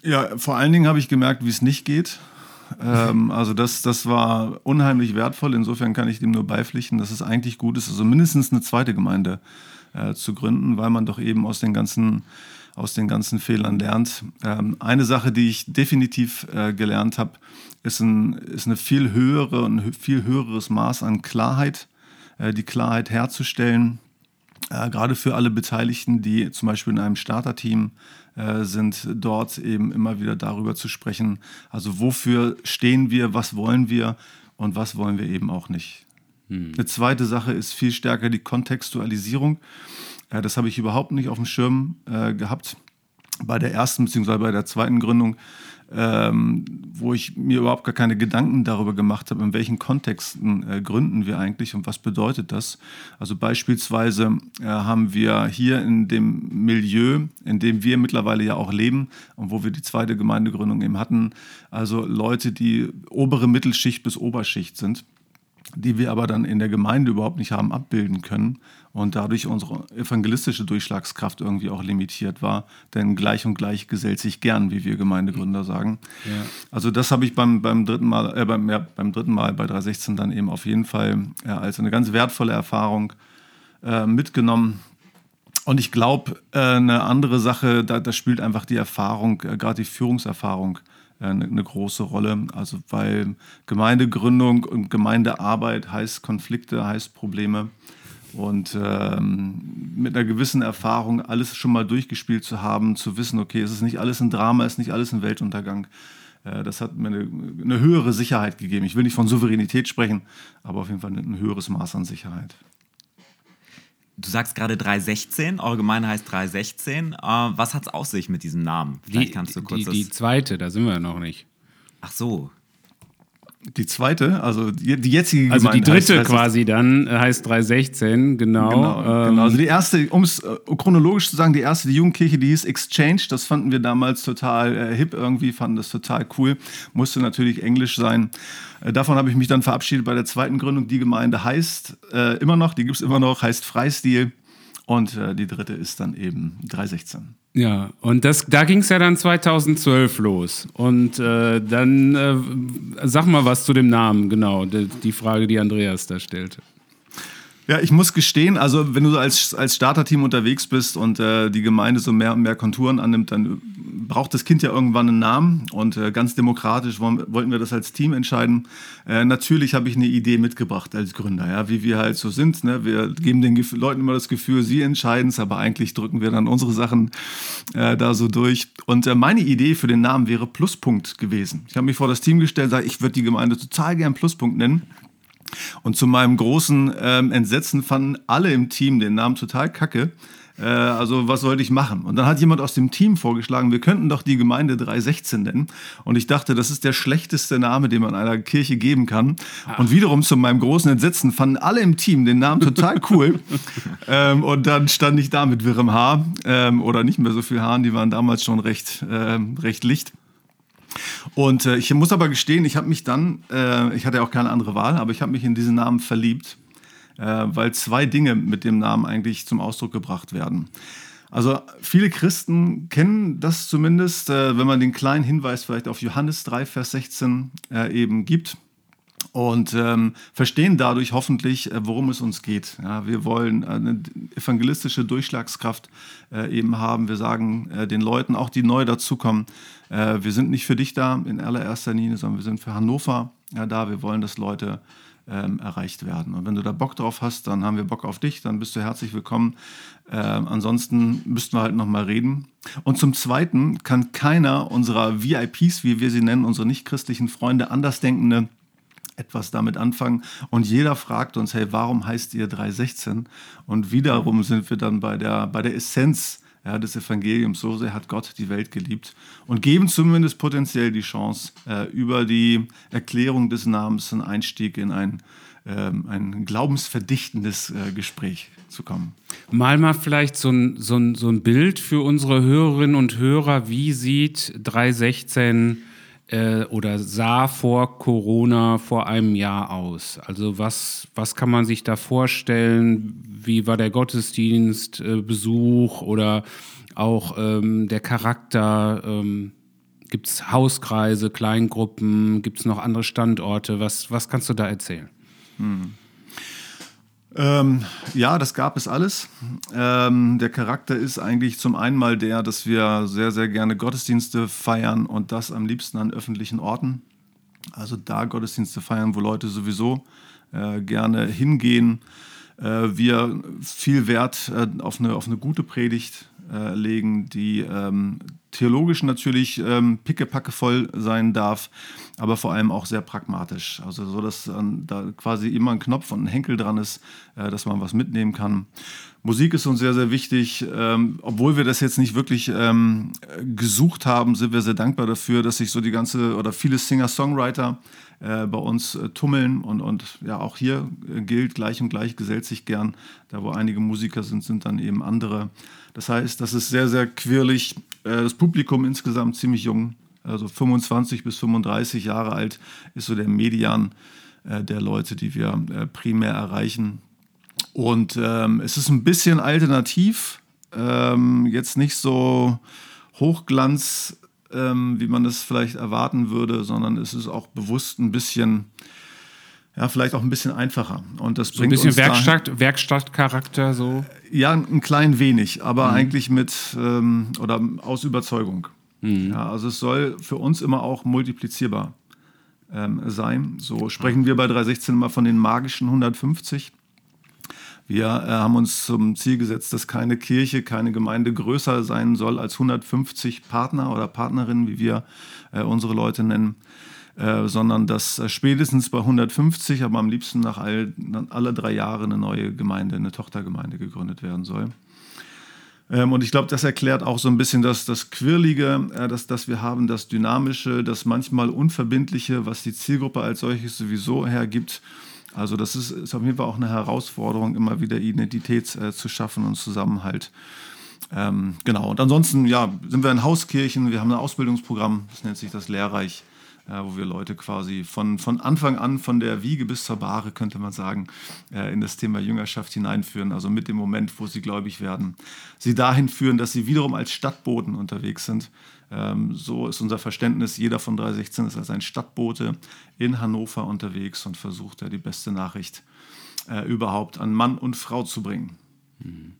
Ja, vor allen Dingen habe ich gemerkt, wie es nicht geht. Ähm, also das, das war unheimlich wertvoll. Insofern kann ich dem nur beipflichten, dass es eigentlich gut ist, also mindestens eine zweite Gemeinde äh, zu gründen, weil man doch eben aus den ganzen, aus den ganzen Fehlern lernt. Ähm, eine Sache, die ich definitiv äh, gelernt habe, ist, ein, ist eine viel höhere und viel höheres Maß an Klarheit, äh, die Klarheit herzustellen. Äh, gerade für alle Beteiligten, die zum Beispiel in einem Starterteam äh, sind, dort eben immer wieder darüber zu sprechen, also wofür stehen wir, was wollen wir und was wollen wir eben auch nicht. Hm. Eine zweite Sache ist viel stärker die Kontextualisierung. Äh, das habe ich überhaupt nicht auf dem Schirm äh, gehabt bei der ersten bzw. bei der zweiten Gründung, ähm, wo ich mir überhaupt gar keine Gedanken darüber gemacht habe, in welchen Kontexten äh, gründen wir eigentlich und was bedeutet das. Also beispielsweise äh, haben wir hier in dem Milieu, in dem wir mittlerweile ja auch leben und wo wir die zweite Gemeindegründung eben hatten, also Leute, die obere Mittelschicht bis Oberschicht sind die wir aber dann in der Gemeinde überhaupt nicht haben abbilden können und dadurch unsere evangelistische Durchschlagskraft irgendwie auch limitiert war. Denn gleich und gleich gesellt sich gern, wie wir Gemeindegründer sagen. Ja. Also das habe ich beim, beim, dritten Mal, äh, beim, ja, beim dritten Mal bei 316 dann eben auf jeden Fall äh, als eine ganz wertvolle Erfahrung äh, mitgenommen. Und ich glaube, äh, eine andere Sache, da, da spielt einfach die Erfahrung, äh, gerade die Führungserfahrung eine, eine große Rolle. Also weil Gemeindegründung und Gemeindearbeit heißt Konflikte, heißt Probleme. Und ähm, mit einer gewissen Erfahrung alles schon mal durchgespielt zu haben, zu wissen, okay, es ist nicht alles ein Drama, es ist nicht alles ein Weltuntergang. Äh, das hat mir eine, eine, höhere Sicherheit gegeben. Ich will nicht von Souveränität sprechen, aber auf jeden Fall ein höheres Maß an Sicherheit. Du sagst gerade 316, eure Gemeinde heißt 316. Äh, was hat es auf sich mit diesem Namen? Vielleicht die, kannst du kurz die, die zweite, da sind wir noch nicht. Ach so. Die zweite, also die, die jetzige Also die heißt dritte 316. quasi dann äh, heißt 316, genau. Genau, ähm, genau. Also die erste, um es äh, chronologisch zu sagen, die erste die Jugendkirche, die hieß Exchange. Das fanden wir damals total äh, hip irgendwie, fanden das total cool. Musste natürlich Englisch sein. Äh, davon habe ich mich dann verabschiedet bei der zweiten Gründung. Die Gemeinde heißt äh, immer noch, die gibt es immer noch, heißt Freistil. Und äh, die dritte ist dann eben 316. Ja, und das, da ging es ja dann 2012 los. Und äh, dann äh, sag mal was zu dem Namen, genau, die, die Frage, die Andreas da stellte. Ja, ich muss gestehen, also wenn du als, als Starterteam unterwegs bist und äh, die Gemeinde so mehr und mehr Konturen annimmt, dann braucht das Kind ja irgendwann einen Namen und äh, ganz demokratisch wollen, wollten wir das als Team entscheiden. Äh, natürlich habe ich eine Idee mitgebracht als Gründer, ja, wie wir halt so sind. Ne? Wir geben den Gef Leuten immer das Gefühl, sie entscheiden es, aber eigentlich drücken wir dann unsere Sachen äh, da so durch. Und äh, meine Idee für den Namen wäre Pluspunkt gewesen. Ich habe mich vor das Team gestellt, sage, ich würde die Gemeinde total gern Pluspunkt nennen. Und zu meinem großen ähm, Entsetzen fanden alle im Team den Namen total kacke. Äh, also was sollte ich machen? Und dann hat jemand aus dem Team vorgeschlagen, wir könnten doch die Gemeinde 316 nennen. Und ich dachte, das ist der schlechteste Name, den man einer Kirche geben kann. Und wiederum zu meinem großen Entsetzen fanden alle im Team den Namen total cool. ähm, und dann stand ich da mit wirrem Haar ähm, oder nicht mehr so viel Haaren, die waren damals schon recht, ähm, recht licht. Und äh, ich muss aber gestehen, ich habe mich dann, äh, ich hatte ja auch keine andere Wahl, aber ich habe mich in diesen Namen verliebt, äh, weil zwei Dinge mit dem Namen eigentlich zum Ausdruck gebracht werden. Also viele Christen kennen das zumindest, äh, wenn man den kleinen Hinweis vielleicht auf Johannes 3, Vers 16 äh, eben gibt und ähm, verstehen dadurch hoffentlich, äh, worum es uns geht. Ja, wir wollen eine evangelistische Durchschlagskraft äh, eben haben. Wir sagen äh, den Leuten, auch die neu dazukommen, wir sind nicht für dich da in allererster Linie, sondern wir sind für Hannover ja, da. Wir wollen, dass Leute ähm, erreicht werden. Und wenn du da Bock drauf hast, dann haben wir Bock auf dich, dann bist du herzlich willkommen. Ähm, ansonsten müssten wir halt nochmal reden. Und zum Zweiten kann keiner unserer VIPs, wie wir sie nennen, unsere nichtchristlichen Freunde, Andersdenkende, etwas damit anfangen. Und jeder fragt uns, hey, warum heißt ihr 316? Und wiederum sind wir dann bei der, bei der Essenz ja, des Evangeliums. So sehr hat Gott die Welt geliebt. Und geben zumindest potenziell die Chance, äh, über die Erklärung des Namens einen Einstieg in ein, ähm, ein glaubensverdichtendes äh, Gespräch zu kommen. Mal mal vielleicht so ein, so, ein, so ein Bild für unsere Hörerinnen und Hörer. Wie sieht 316 äh, oder sah vor Corona vor einem Jahr aus? Also was, was kann man sich da vorstellen? Wie war der Gottesdienst, äh, oder auch ähm, der Charakter? Ähm, Gibt es Hauskreise, Kleingruppen? Gibt es noch andere Standorte? Was, was kannst du da erzählen? Ähm, ja, das gab es alles. Ähm, der Charakter ist eigentlich zum einen mal der, dass wir sehr, sehr gerne Gottesdienste feiern und das am liebsten an öffentlichen Orten. Also da Gottesdienste feiern, wo Leute sowieso äh, gerne hingehen. Äh, wir viel Wert äh, auf, eine, auf eine gute Predigt äh, legen, die ähm, theologisch natürlich ähm, pickepackevoll sein darf, aber vor allem auch sehr pragmatisch. Also so, dass ähm, da quasi immer ein Knopf und ein Henkel dran ist, äh, dass man was mitnehmen kann. Musik ist uns sehr, sehr wichtig. Ähm, obwohl wir das jetzt nicht wirklich ähm, gesucht haben, sind wir sehr dankbar dafür, dass sich so die ganze oder viele Singer-Songwriter äh, bei uns äh, tummeln und, und ja, auch hier äh, gilt, gleich und gleich gesellt sich gern. Da, wo einige Musiker sind, sind dann eben andere. Das heißt, das ist sehr, sehr quirlig. Äh, das Publikum insgesamt ziemlich jung, also 25 bis 35 Jahre alt ist so der Median äh, der Leute, die wir äh, primär erreichen. Und ähm, es ist ein bisschen alternativ, ähm, jetzt nicht so Hochglanz, ähm, wie man es vielleicht erwarten würde, sondern es ist auch bewusst ein bisschen, ja, vielleicht auch ein bisschen einfacher. Und das So ein bringt bisschen uns dahin- Werkstatt, Werkstattcharakter so. ja, ein klein wenig, aber eigentlich mit ähm, oder aus Überzeugung. Ja, also es soll für uns immer auch multiplizierbar ähm, sein. So sprechen wir bei 316 immer von den magischen 150. Wir äh, haben uns zum Ziel gesetzt, dass keine Kirche, keine Gemeinde größer sein soll als 150 Partner oder Partnerinnen, wie wir äh, unsere Leute nennen, äh, sondern dass äh, spätestens bei 150, aber am liebsten nach all, alle drei Jahre eine neue Gemeinde, eine Tochtergemeinde gegründet werden soll. Ähm, und ich glaube, das erklärt auch so ein bisschen das, das Quirlige, äh, das, das wir haben, das Dynamische, das manchmal Unverbindliche, was die Zielgruppe als solches sowieso hergibt. Also das ist, ist auf jeden Fall auch eine Herausforderung, immer wieder Identität äh, zu schaffen und Zusammenhalt. Ähm, genau. Und ansonsten, ja, sind wir in Hauskirchen, wir haben ein Ausbildungsprogramm, das nennt sich das Lehrreich wo wir Leute quasi von, von Anfang an, von der Wiege bis zur Bahre, könnte man sagen, äh, in das Thema Jüngerschaft hineinführen. Also mit dem Moment, wo sie gläubig werden, sie dahin führen, dass sie wiederum als Stadtboten unterwegs sind. Ähm, so ist unser Verständnis. Jeder von 316 ist als ein Stadtbote in Hannover unterwegs und versucht ja die beste Nachricht äh, überhaupt an Mann und Frau zu bringen. Mhm.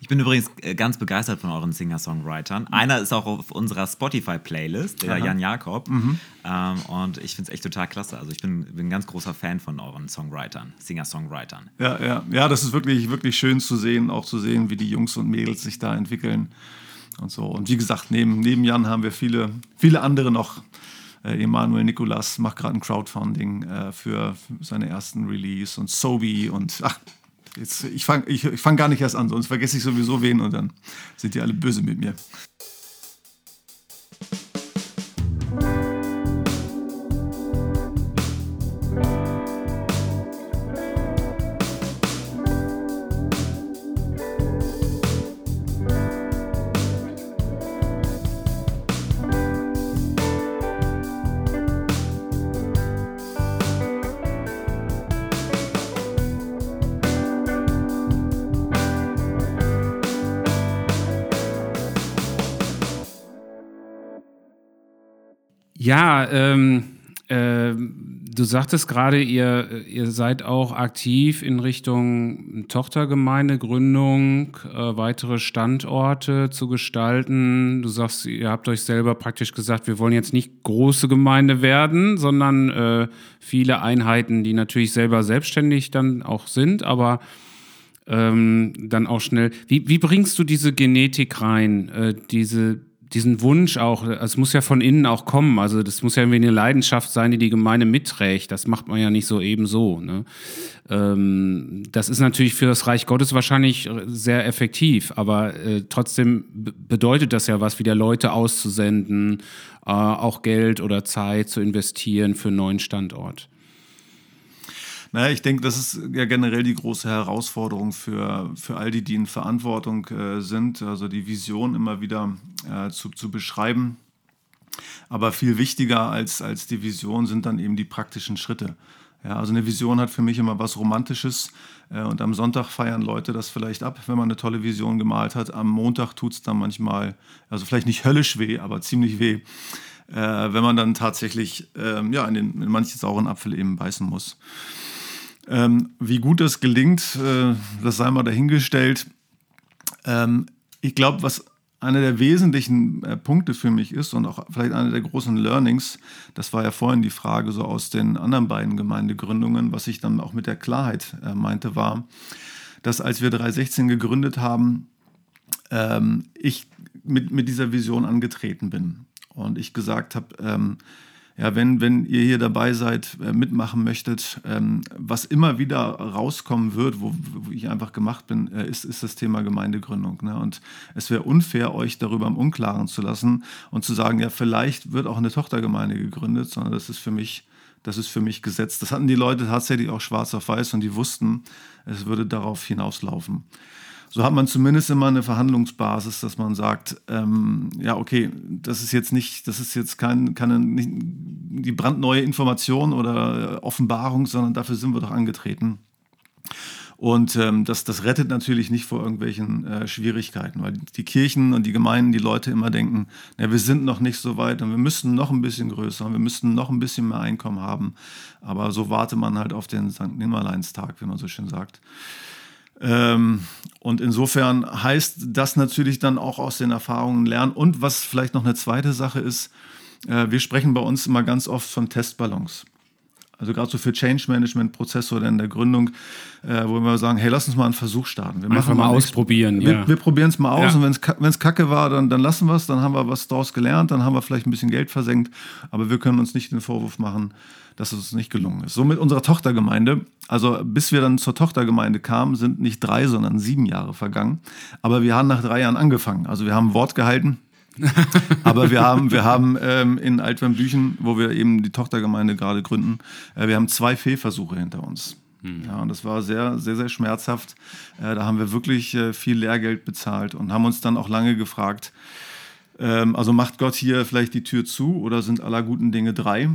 Ich bin übrigens äh, ganz begeistert von euren Singer-Songwritern. Einer ist auch auf unserer Spotify-Playlist, der Aha. Jan Jakob. Mhm. Ähm, und ich finde es echt total klasse. Also ich bin, bin, ein ganz großer Fan von euren Songwritern, Singer-Songwritern. Ja, ja, ja, das ist wirklich, wirklich schön zu sehen, auch zu sehen, wie die Jungs und Mädels sich da entwickeln und so. Und wie gesagt, neben, neben Jan haben wir viele, viele andere noch. Äh, Emanuel Nikolas macht gerade ein Crowdfunding äh, für seine ersten Release und Sobi und ach, Jetzt, ich fange ich, ich fang gar nicht erst an, sonst vergesse ich sowieso wen und dann sind die alle böse mit mir. Ja, ähm, äh, du sagtest gerade, ihr, ihr seid auch aktiv in Richtung Tochtergemeindegründung, äh, weitere Standorte zu gestalten. Du sagst, ihr habt euch selber praktisch gesagt, wir wollen jetzt nicht große Gemeinde werden, sondern äh, viele Einheiten, die natürlich selber selbstständig dann auch sind, aber ähm, dann auch schnell. Wie, wie bringst du diese Genetik rein, äh, diese diesen Wunsch auch, es muss ja von innen auch kommen, also das muss ja irgendwie eine Leidenschaft sein, die die Gemeinde mitträgt. Das macht man ja nicht so eben so. Ne? Ähm, das ist natürlich für das Reich Gottes wahrscheinlich sehr effektiv, aber äh, trotzdem bedeutet das ja was, wieder Leute auszusenden, äh, auch Geld oder Zeit zu investieren für einen neuen Standort. Naja, ich denke, das ist ja generell die große Herausforderung für, für all die, die in Verantwortung äh, sind, also die Vision immer wieder äh, zu, zu beschreiben. Aber viel wichtiger als, als die Vision sind dann eben die praktischen Schritte. Ja, also eine Vision hat für mich immer was Romantisches äh, und am Sonntag feiern Leute das vielleicht ab, wenn man eine tolle Vision gemalt hat. Am Montag tut es dann manchmal, also vielleicht nicht höllisch weh, aber ziemlich weh, äh, wenn man dann tatsächlich ähm, ja, in, den, in manche sauren Apfel eben beißen muss. Ähm, wie gut das gelingt, äh, das sei mal dahingestellt. Ähm, ich glaube, was einer der wesentlichen äh, Punkte für mich ist und auch vielleicht einer der großen Learnings, das war ja vorhin die Frage so aus den anderen beiden Gemeindegründungen, was ich dann auch mit der Klarheit äh, meinte, war, dass als wir 316 gegründet haben, ähm, ich mit, mit dieser Vision angetreten bin und ich gesagt habe, ähm, ja, wenn, wenn ihr hier dabei seid, äh, mitmachen möchtet, ähm, was immer wieder rauskommen wird, wo, wo ich einfach gemacht bin, äh, ist, ist das Thema Gemeindegründung. Ne? Und es wäre unfair, euch darüber im Unklaren zu lassen und zu sagen, ja, vielleicht wird auch eine Tochtergemeinde gegründet, sondern das ist für mich das ist für mich gesetzt. Das hatten die Leute tatsächlich auch schwarz auf weiß und die wussten, es würde darauf hinauslaufen so hat man zumindest immer eine Verhandlungsbasis, dass man sagt, ähm, ja, okay, das ist jetzt nicht, das ist jetzt kein, keine nicht die brandneue Information oder äh, Offenbarung, sondern dafür sind wir doch angetreten. Und ähm, das, das rettet natürlich nicht vor irgendwelchen äh, Schwierigkeiten, weil die Kirchen und die Gemeinden, die Leute immer denken, na, wir sind noch nicht so weit und wir müssten noch ein bisschen größer und wir müssten noch ein bisschen mehr Einkommen haben. Aber so warte man halt auf den St. Nimmerleinstag, wie man so schön sagt. Ähm, und insofern heißt das natürlich dann auch aus den Erfahrungen lernen. Und was vielleicht noch eine zweite Sache ist, äh, wir sprechen bei uns immer ganz oft von Testballons. Also gerade so für Change Management Prozesse oder in der Gründung, äh, wo wir sagen, hey, lass uns mal einen Versuch starten. Wir Einfach mal ausprobieren. Wir, ja. wir probieren es mal aus Ja. und wenn es kacke war, dann, dann lassen wir es, dann haben wir was daraus gelernt, dann haben wir vielleicht ein bisschen Geld versenkt, aber wir können uns nicht den Vorwurf machen, dass es uns nicht gelungen ist. So mit unserer Tochtergemeinde, also bis wir dann zur Tochtergemeinde kamen, sind nicht drei, sondern sieben Jahre vergangen. Aber wir haben nach drei Jahren angefangen. Also wir haben Wort gehalten. Aber wir haben, wir haben ähm, in Altwernbüchen, wo wir eben die Tochtergemeinde gerade gründen, äh, wir haben zwei Fehlversuche hinter uns. Ja, und das war sehr, sehr, sehr schmerzhaft. Äh, da haben wir wirklich äh, viel Lehrgeld bezahlt und haben uns dann auch lange gefragt, ähm, also macht Gott hier vielleicht die Tür zu oder sind aller guten Dinge drei?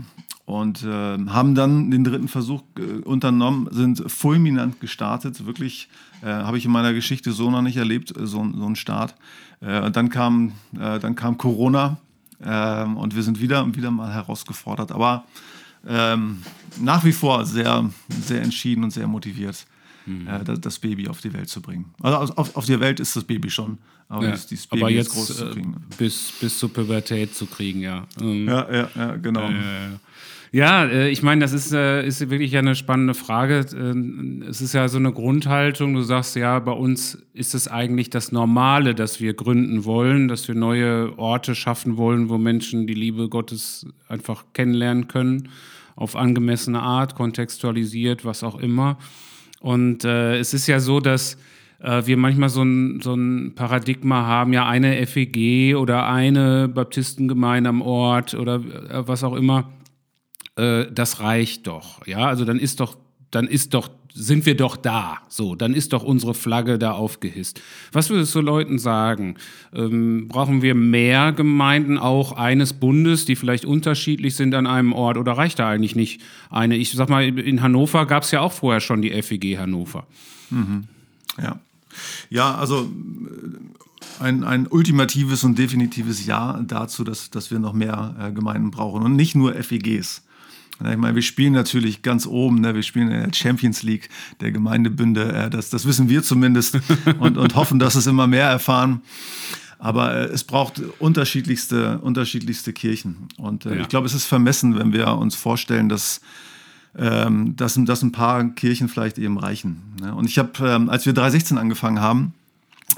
Und äh, haben dann den dritten Versuch äh, unternommen, sind fulminant gestartet. Wirklich äh, habe ich in meiner Geschichte so noch nicht erlebt, äh, so, so einen Start. Äh, und dann kam, äh, dann kam Corona äh, und wir sind wieder, wieder mal herausgefordert. Aber ähm, nach wie vor sehr, sehr entschieden und sehr motiviert, äh, das, das Baby auf die Welt zu bringen. Also auf, auf der Welt ist das Baby schon, aber Ja. das, dieses Baby Aber ist jetzt groß zu äh, kriegen. bis, bis zur Pubertät zu kriegen, ja. Ähm, Ja, ja, ja, genau. Ja, äh, ich meine, das ist, äh, ist wirklich eine spannende Frage. Ähm, Es ist ja so eine Grundhaltung. Du sagst ja, bei uns ist es eigentlich das Normale, dass wir gründen wollen, dass wir neue Orte schaffen wollen, wo Menschen die Liebe Gottes einfach kennenlernen können, auf angemessene Art, kontextualisiert, was auch immer. Und äh, es ist ja so, dass äh, wir manchmal so ein, so ein Paradigma haben, ja, eine FEG oder eine Baptistengemeinde am Ort oder äh, was auch immer äh, das reicht doch. Ja, also dann ist doch, dann ist doch, sind wir doch da. So, dann ist doch unsere Flagge da aufgehisst. Was würdest du Leuten sagen? Ähm, brauchen wir mehr Gemeinden auch eines Bundes, die vielleicht unterschiedlich sind an einem Ort oder reicht da eigentlich nicht eine? Ich sag mal, in Hannover gab es ja auch vorher schon die FEG Hannover. Ja, ja also ein, ein ultimatives und definitives Ja dazu, dass, dass wir noch mehr äh, Gemeinden brauchen und nicht nur FEGs. Ich meine, wir spielen natürlich ganz oben, ne? wir spielen in der Champions League der Gemeindebünde, äh, das, das wissen wir zumindest und, und hoffen, dass es immer mehr erfahren. Aber äh, es braucht unterschiedlichste, unterschiedlichste Kirchen. Und äh, Ja. ich glaube, es ist vermessen, wenn wir uns vorstellen, dass ähm, dass, dass ein paar Kirchen vielleicht eben reichen. Ne? Und ich habe, ähm, als wir 316 angefangen haben,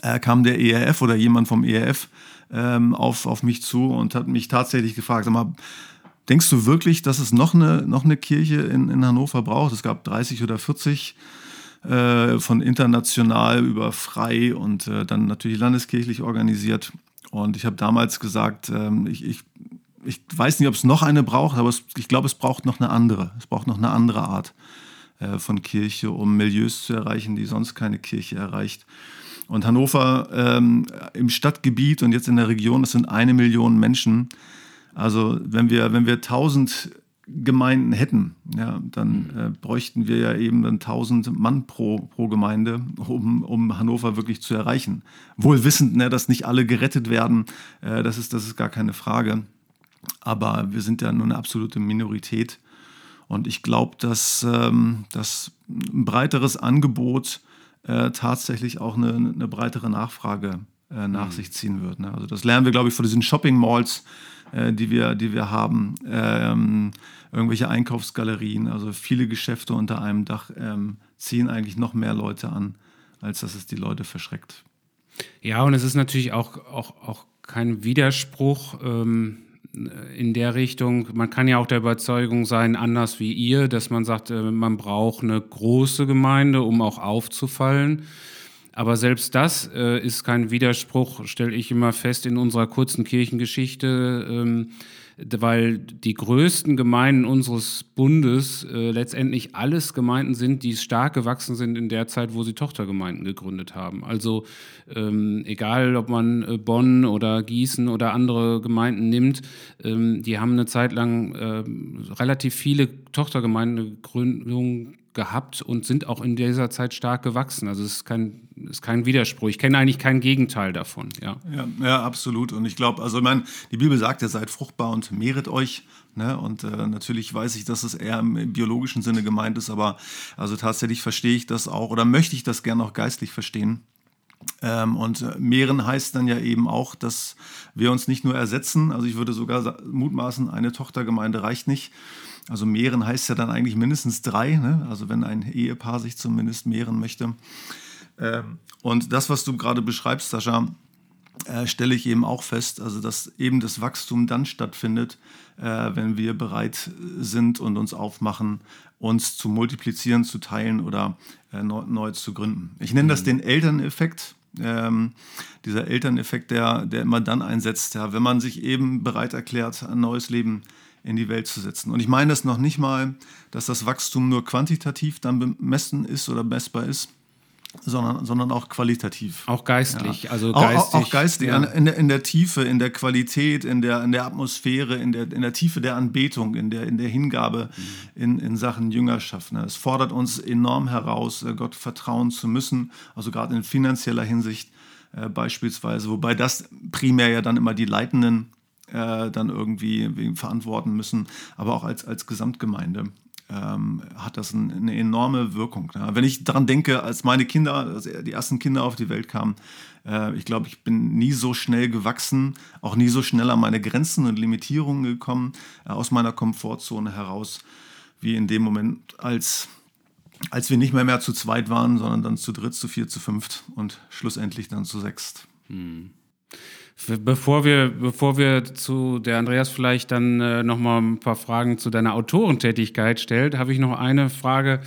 äh, kam der ERF oder jemand vom ERF ähm, auf, auf mich zu und hat mich tatsächlich gefragt, sag mal, denkst du wirklich, dass es noch eine, noch eine Kirche in, in Hannover braucht? Es gab 30 oder 40 äh, von international über frei und äh, dann natürlich landeskirchlich organisiert. Und ich habe damals gesagt, ähm, ich, ich, ich weiß nicht, ob es noch eine braucht, aber es, ich glaube, es braucht noch eine andere. Es braucht noch eine andere Art äh, von Kirche, um Milieus zu erreichen, die sonst keine Kirche erreicht. Und Hannover ähm, im Stadtgebiet und jetzt in der Region, das sind eine Million Menschen. Also wenn wir, wenn wir 1000 Gemeinden hätten, ja, dann äh, bräuchten wir ja eben dann 1000 Mann pro, pro Gemeinde, um, um Hannover wirklich zu erreichen. Wohl wissend, ne, dass nicht alle gerettet werden, äh, das, ist, das ist gar keine Frage. Aber wir sind ja nur eine absolute Minorität. Und ich glaube, dass, ähm, dass ein breiteres Angebot äh, tatsächlich auch eine, eine breitere Nachfrage äh, nach sich ziehen wird. Ne? Also das lernen wir, glaube ich, von diesen Shopping-Malls, äh, die, wir, die wir haben. Ähm, irgendwelche Einkaufsgalerien, also viele Geschäfte unter einem Dach ähm, ziehen eigentlich noch mehr Leute an, als dass es die Leute verschreckt. Ja, und es ist natürlich auch, auch, auch kein Widerspruch ähm, in der Richtung. Man kann ja auch der Überzeugung sein, anders wie ihr, dass man sagt, äh, man braucht eine große Gemeinde, um auch aufzufallen. Aber selbst das äh, ist kein Widerspruch, stelle ich immer fest in unserer kurzen Kirchengeschichte, ähm, weil die größten Gemeinden unseres Bundes äh, letztendlich alles Gemeinden sind, die stark gewachsen sind in der Zeit, wo sie Tochtergemeinden gegründet haben. Also ähm, egal, ob man äh, Bonn oder Gießen oder andere Gemeinden nimmt, ähm, die haben eine Zeit lang ähm, relativ viele Tochtergemeindegründungen gehabt und sind auch in dieser Zeit stark gewachsen. Also es ist kein, ist kein Widerspruch. Ich kenne eigentlich kein Gegenteil davon. Ja. Ja, ja absolut. Und ich glaube, also ich meine, die Bibel sagt ja, seid fruchtbar und mehret euch. Ne? Und äh, natürlich weiß ich, dass es eher im biologischen Sinne gemeint ist, aber also tatsächlich verstehe ich das auch oder möchte ich das gerne auch geistlich verstehen. Ähm, und mehren heißt dann ja eben auch, dass wir uns nicht nur ersetzen, also ich würde sogar mutmaßen, eine Tochtergemeinde reicht nicht. Also mehren heißt ja dann eigentlich mindestens drei, ne? also wenn ein Ehepaar sich zumindest mehren möchte. Ähm, und das, was du gerade beschreibst, Sascha, äh, stelle ich eben auch fest, also dass eben das Wachstum dann stattfindet, äh, wenn wir bereit sind und uns aufmachen, uns zu multiplizieren, zu teilen oder äh, neu, neu, zu gründen. Ich nenne das mhm. den Elterneffekt. Ähm, dieser Elterneffekt, der, der immer dann einsetzt, ja, wenn man sich eben bereit erklärt, ein neues Leben in die Welt zu setzen. Und ich meine das noch nicht mal, dass das Wachstum nur quantitativ dann bemessen ist oder messbar ist, sondern, sondern auch qualitativ. Auch geistlich, ja. also geistig. Auch, auch geistig, ja. in, der, in der Tiefe, in der Qualität, in der, in der Atmosphäre, in der, in der Tiefe der Anbetung, in der, in der Hingabe mhm. in, in Sachen Jüngerschaft. Ne? Es fordert uns enorm heraus, äh, Gott vertrauen zu müssen, also gerade in finanzieller Hinsicht äh, beispielsweise, wobei das primär ja dann immer die Leitenden äh, dann irgendwie verantworten müssen, aber auch als, als Gesamtgemeinde ähm, hat das ein, eine enorme Wirkung. Ne? Wenn ich daran denke, als meine Kinder, als die ersten Kinder auf die Welt kamen, äh, ich glaube, ich bin nie so schnell gewachsen, auch nie so schnell an meine Grenzen und Limitierungen gekommen, äh, aus meiner Komfortzone heraus, wie in dem Moment, als, als wir nicht mehr mehr zu zweit waren, sondern dann zu dritt, zu vier, zu fünft und schlussendlich dann zu sechst. Hm. Bevor wir, bevor wir zu der Andreas vielleicht dann äh, nochmal ein paar Fragen zu deiner Autorentätigkeit stellt, habe ich noch eine Frage.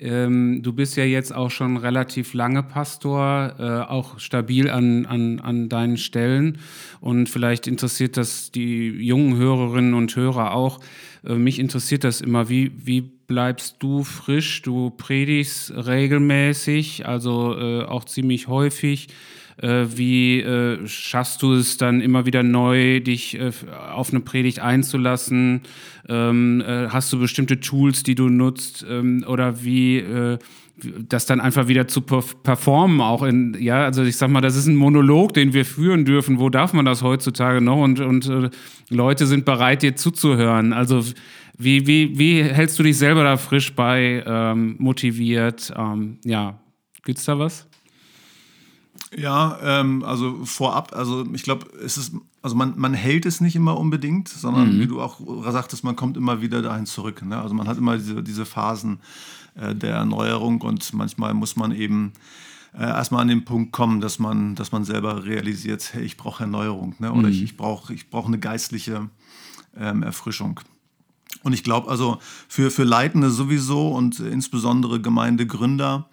Ähm, du bist ja jetzt auch schon relativ lange Pastor, äh, auch stabil an, an, an deinen Stellen. Und vielleicht interessiert das die jungen Hörerinnen und Hörer auch. Äh, mich interessiert das immer. Wie, wie bleibst du frisch? Du predigst regelmäßig, also äh, auch ziemlich häufig. Äh, wie äh, schaffst du es dann immer wieder neu, dich äh, auf eine Predigt einzulassen? Ähm, äh, hast du bestimmte Tools, die du nutzt? Ähm, oder wie äh, das dann einfach wieder zu performen, auch in, ja, also ich sag mal, das ist ein Monolog, den wir führen dürfen. Wo darf man das heutzutage noch? Und, und äh, Leute sind bereit, dir zuzuhören. Also wie, wie, wie hältst du dich selber da frisch bei, ähm, motiviert? Ähm, ja, gibt's da was? Ja, ähm, also vorab, also ich glaube, es ist, also man, man hält es nicht immer unbedingt, sondern mhm. wie du auch sagtest, man kommt immer wieder dahin zurück. Ne? Also man hat immer diese, diese Phasen äh, der Erneuerung und manchmal muss man eben äh, erstmal an den Punkt kommen, dass man, dass man selber realisiert, hey, ich brauche Erneuerung ne? oder mhm. ich, ich brauche ich brauch eine geistliche ähm, Erfrischung. Und ich glaube also für, für Leitende sowieso und insbesondere Gemeindegründer,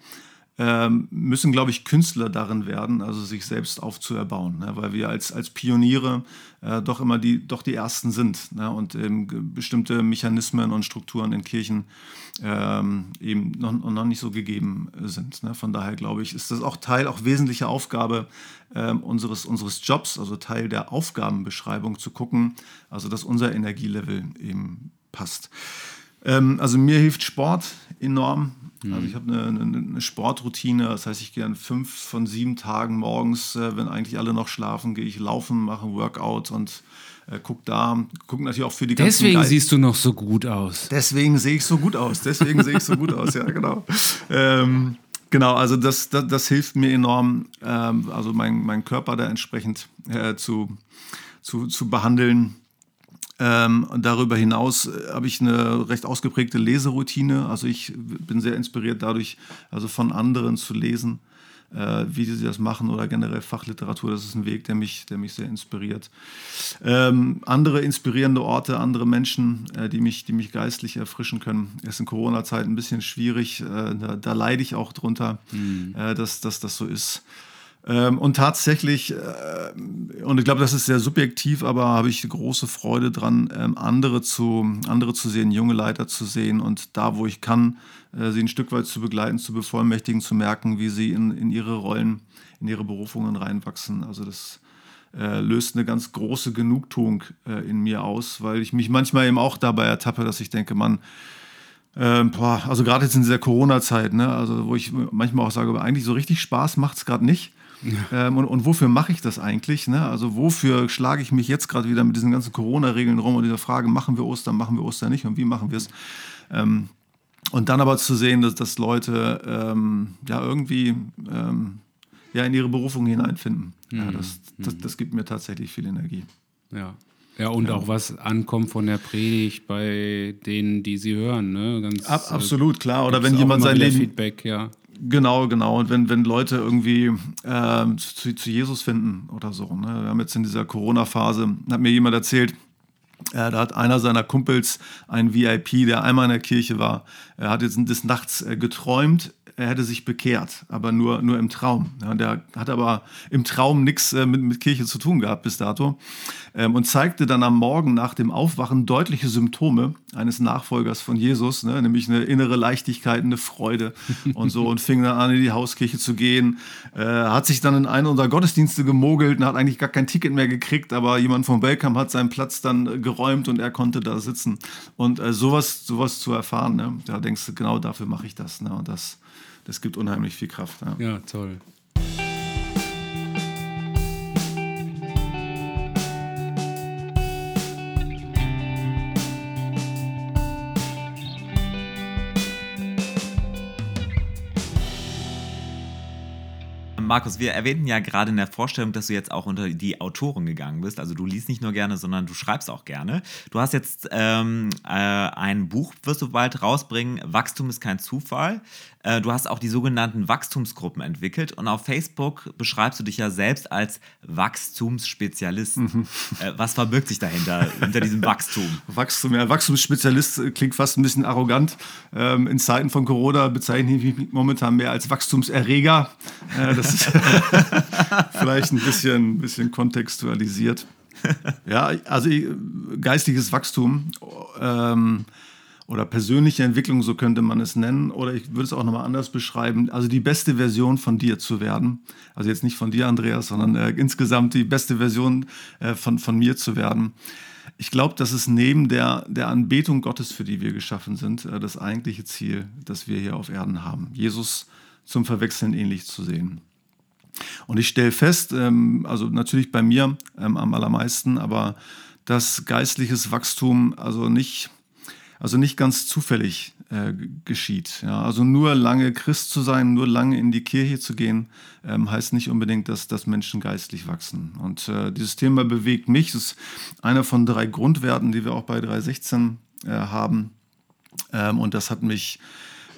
müssen, glaube ich, Künstler darin werden, also sich selbst aufzuerbauen, ne? weil wir als, als Pioniere äh, doch immer die, doch die Ersten sind ne? und ähm, bestimmte Mechanismen und Strukturen in Kirchen ähm, eben noch, noch nicht so gegeben sind. Ne? Von daher, glaube ich, ist das auch Teil, auch wesentliche Aufgabe ähm, unseres, unseres Jobs, also Teil der Aufgabenbeschreibung zu gucken, also dass unser Energielevel eben passt. Ähm, also mir hilft Sport enorm. Mhm. Also ich habe eine, eine, eine, Sportroutine, das heißt, ich gehe an fünf von sieben Tagen morgens, äh, wenn eigentlich alle noch schlafen, gehe ich laufen, mache ein Workout und äh, guck da, guck natürlich auch für die ganzen Deswegen Geist siehst du noch so gut aus. Deswegen sehe ich so gut aus. Deswegen sehe ich so gut aus, ja, genau. Ähm, genau, also das, das, das, hilft mir enorm, ähm, also mein, mein Körper da entsprechend äh, zu, zu, zu behandeln. Ähm, und darüber hinaus äh, habe ich eine recht ausgeprägte Leseroutine. Also ich bin sehr inspiriert dadurch, also von anderen zu lesen, äh, wie sie das machen oder generell Fachliteratur. Das ist ein Weg, der mich, der mich sehr inspiriert. Ähm, andere inspirierende Orte, andere Menschen, äh, die, mich, die mich geistlich erfrischen können. Ist in Corona-Zeit ein bisschen schwierig. Äh, da, da, leide ich auch drunter, mhm. dass, dass das so ist. Ähm, und tatsächlich, äh, und ich glaube, das ist sehr subjektiv, aber habe ich große Freude dran, ähm, andere, zu, andere zu sehen, junge Leiter zu sehen und da, wo ich kann, äh, sie ein Stück weit zu begleiten, zu bevollmächtigen, zu merken, wie sie in, in ihre Rollen, in ihre Berufungen reinwachsen. Also das äh, löst eine ganz große Genugtuung äh, in mir aus, weil ich mich manchmal eben auch dabei ertappe, dass ich denke, man, ähm, boah, also gerade jetzt in dieser Corona-Zeit, ne, also wo ich manchmal auch sage, eigentlich so richtig Spaß macht es gerade nicht. Ähm, und, und, wofür mache ich das eigentlich? Ne? Also wofür schlage ich mich jetzt gerade wieder mit diesen ganzen Corona-Regeln rum und dieser Frage, machen wir Ostern, machen wir Ostern nicht und wie machen wir es? Ähm, und dann aber zu sehen, dass, dass Leute ähm, ja irgendwie ähm, ja, in ihre Berufung hineinfinden. Ja, das, das, das gibt mir tatsächlich viel Energie. Ja. Ja, und auch was ankommt von der Predigt bei denen, die sie hören. Ne? Ganz, Ab, absolut, klar. Oder wenn jemand sein Leben. Feedback, ja. Genau, genau. Und wenn, wenn Leute irgendwie ähm, zu, zu Jesus finden oder so. Ne? Wir haben jetzt in dieser Corona-Phase, hat mir jemand erzählt, äh, da hat einer seiner Kumpels, ein VIP, der einmal in der Kirche war, er hat jetzt des Nachts äh, geträumt, er hätte sich bekehrt, aber nur, nur im Traum. Ja, der hat aber im Traum nichts äh, mit, mit Kirche zu tun gehabt bis dato ähm, und zeigte dann am Morgen nach dem Aufwachen deutliche Symptome eines Nachfolgers von Jesus, ne, nämlich eine innere Leichtigkeit, eine Freude und so und fing dann an, in die Hauskirche zu gehen, äh, hat sich dann in einen unserer Gottesdienste gemogelt und hat eigentlich gar kein Ticket mehr gekriegt, aber jemand vom Welcome hat seinen Platz dann äh, geräumt und er konnte da sitzen. Und äh, sowas, sowas zu erfahren, ne, da denkst du, genau dafür mache ich das. Ne, und das, das gibt unheimlich viel Kraft. Ja. Ja, toll. Markus, wir erwähnten ja gerade in der Vorstellung, dass du jetzt auch unter die Autoren gegangen bist. Also du liest nicht nur gerne, sondern du schreibst auch gerne. Du hast jetzt ähm, äh, ein Buch, wirst du bald rausbringen, Wachstum ist kein Zufall. Äh, du hast auch die sogenannten Wachstumsgruppen entwickelt und auf Facebook beschreibst du dich ja selbst als Wachstumsspezialist. Äh, was verbirgt sich dahinter, hinter diesem Wachstum? Wachstum, ja, Wachstumsspezialist äh, klingt fast ein bisschen arrogant. Ähm, in Zeiten von Corona bezeichne ich mich momentan mehr als Wachstumserreger. Äh, das ist vielleicht ein bisschen, bisschen kontextualisiert. Ja, also geistiges Wachstum ähm, oder persönliche Entwicklung, so könnte man es nennen. Oder ich würde es auch nochmal anders beschreiben. Also die beste Version von dir zu werden. Also jetzt nicht von dir, Andreas, sondern äh, insgesamt die beste Version äh, von, von mir zu werden. Ich glaube, das ist neben der, der Anbetung Gottes, für die wir geschaffen sind, äh, das eigentliche Ziel, das wir hier auf Erden haben. Jesus zum Verwechseln ähnlich zu sehen. Und ich stelle fest, ähm, also natürlich bei mir ähm, am allermeisten, aber dass geistliches Wachstum also nicht, also nicht ganz zufällig äh, geschieht. Ja? Also nur lange Christ zu sein, nur lange in die Kirche zu gehen, ähm, heißt nicht unbedingt, dass, dass Menschen geistlich wachsen. Und äh, dieses Thema bewegt mich. Es ist einer von drei Grundwerten, die wir auch bei 316 äh, haben. Ähm, und das hat mich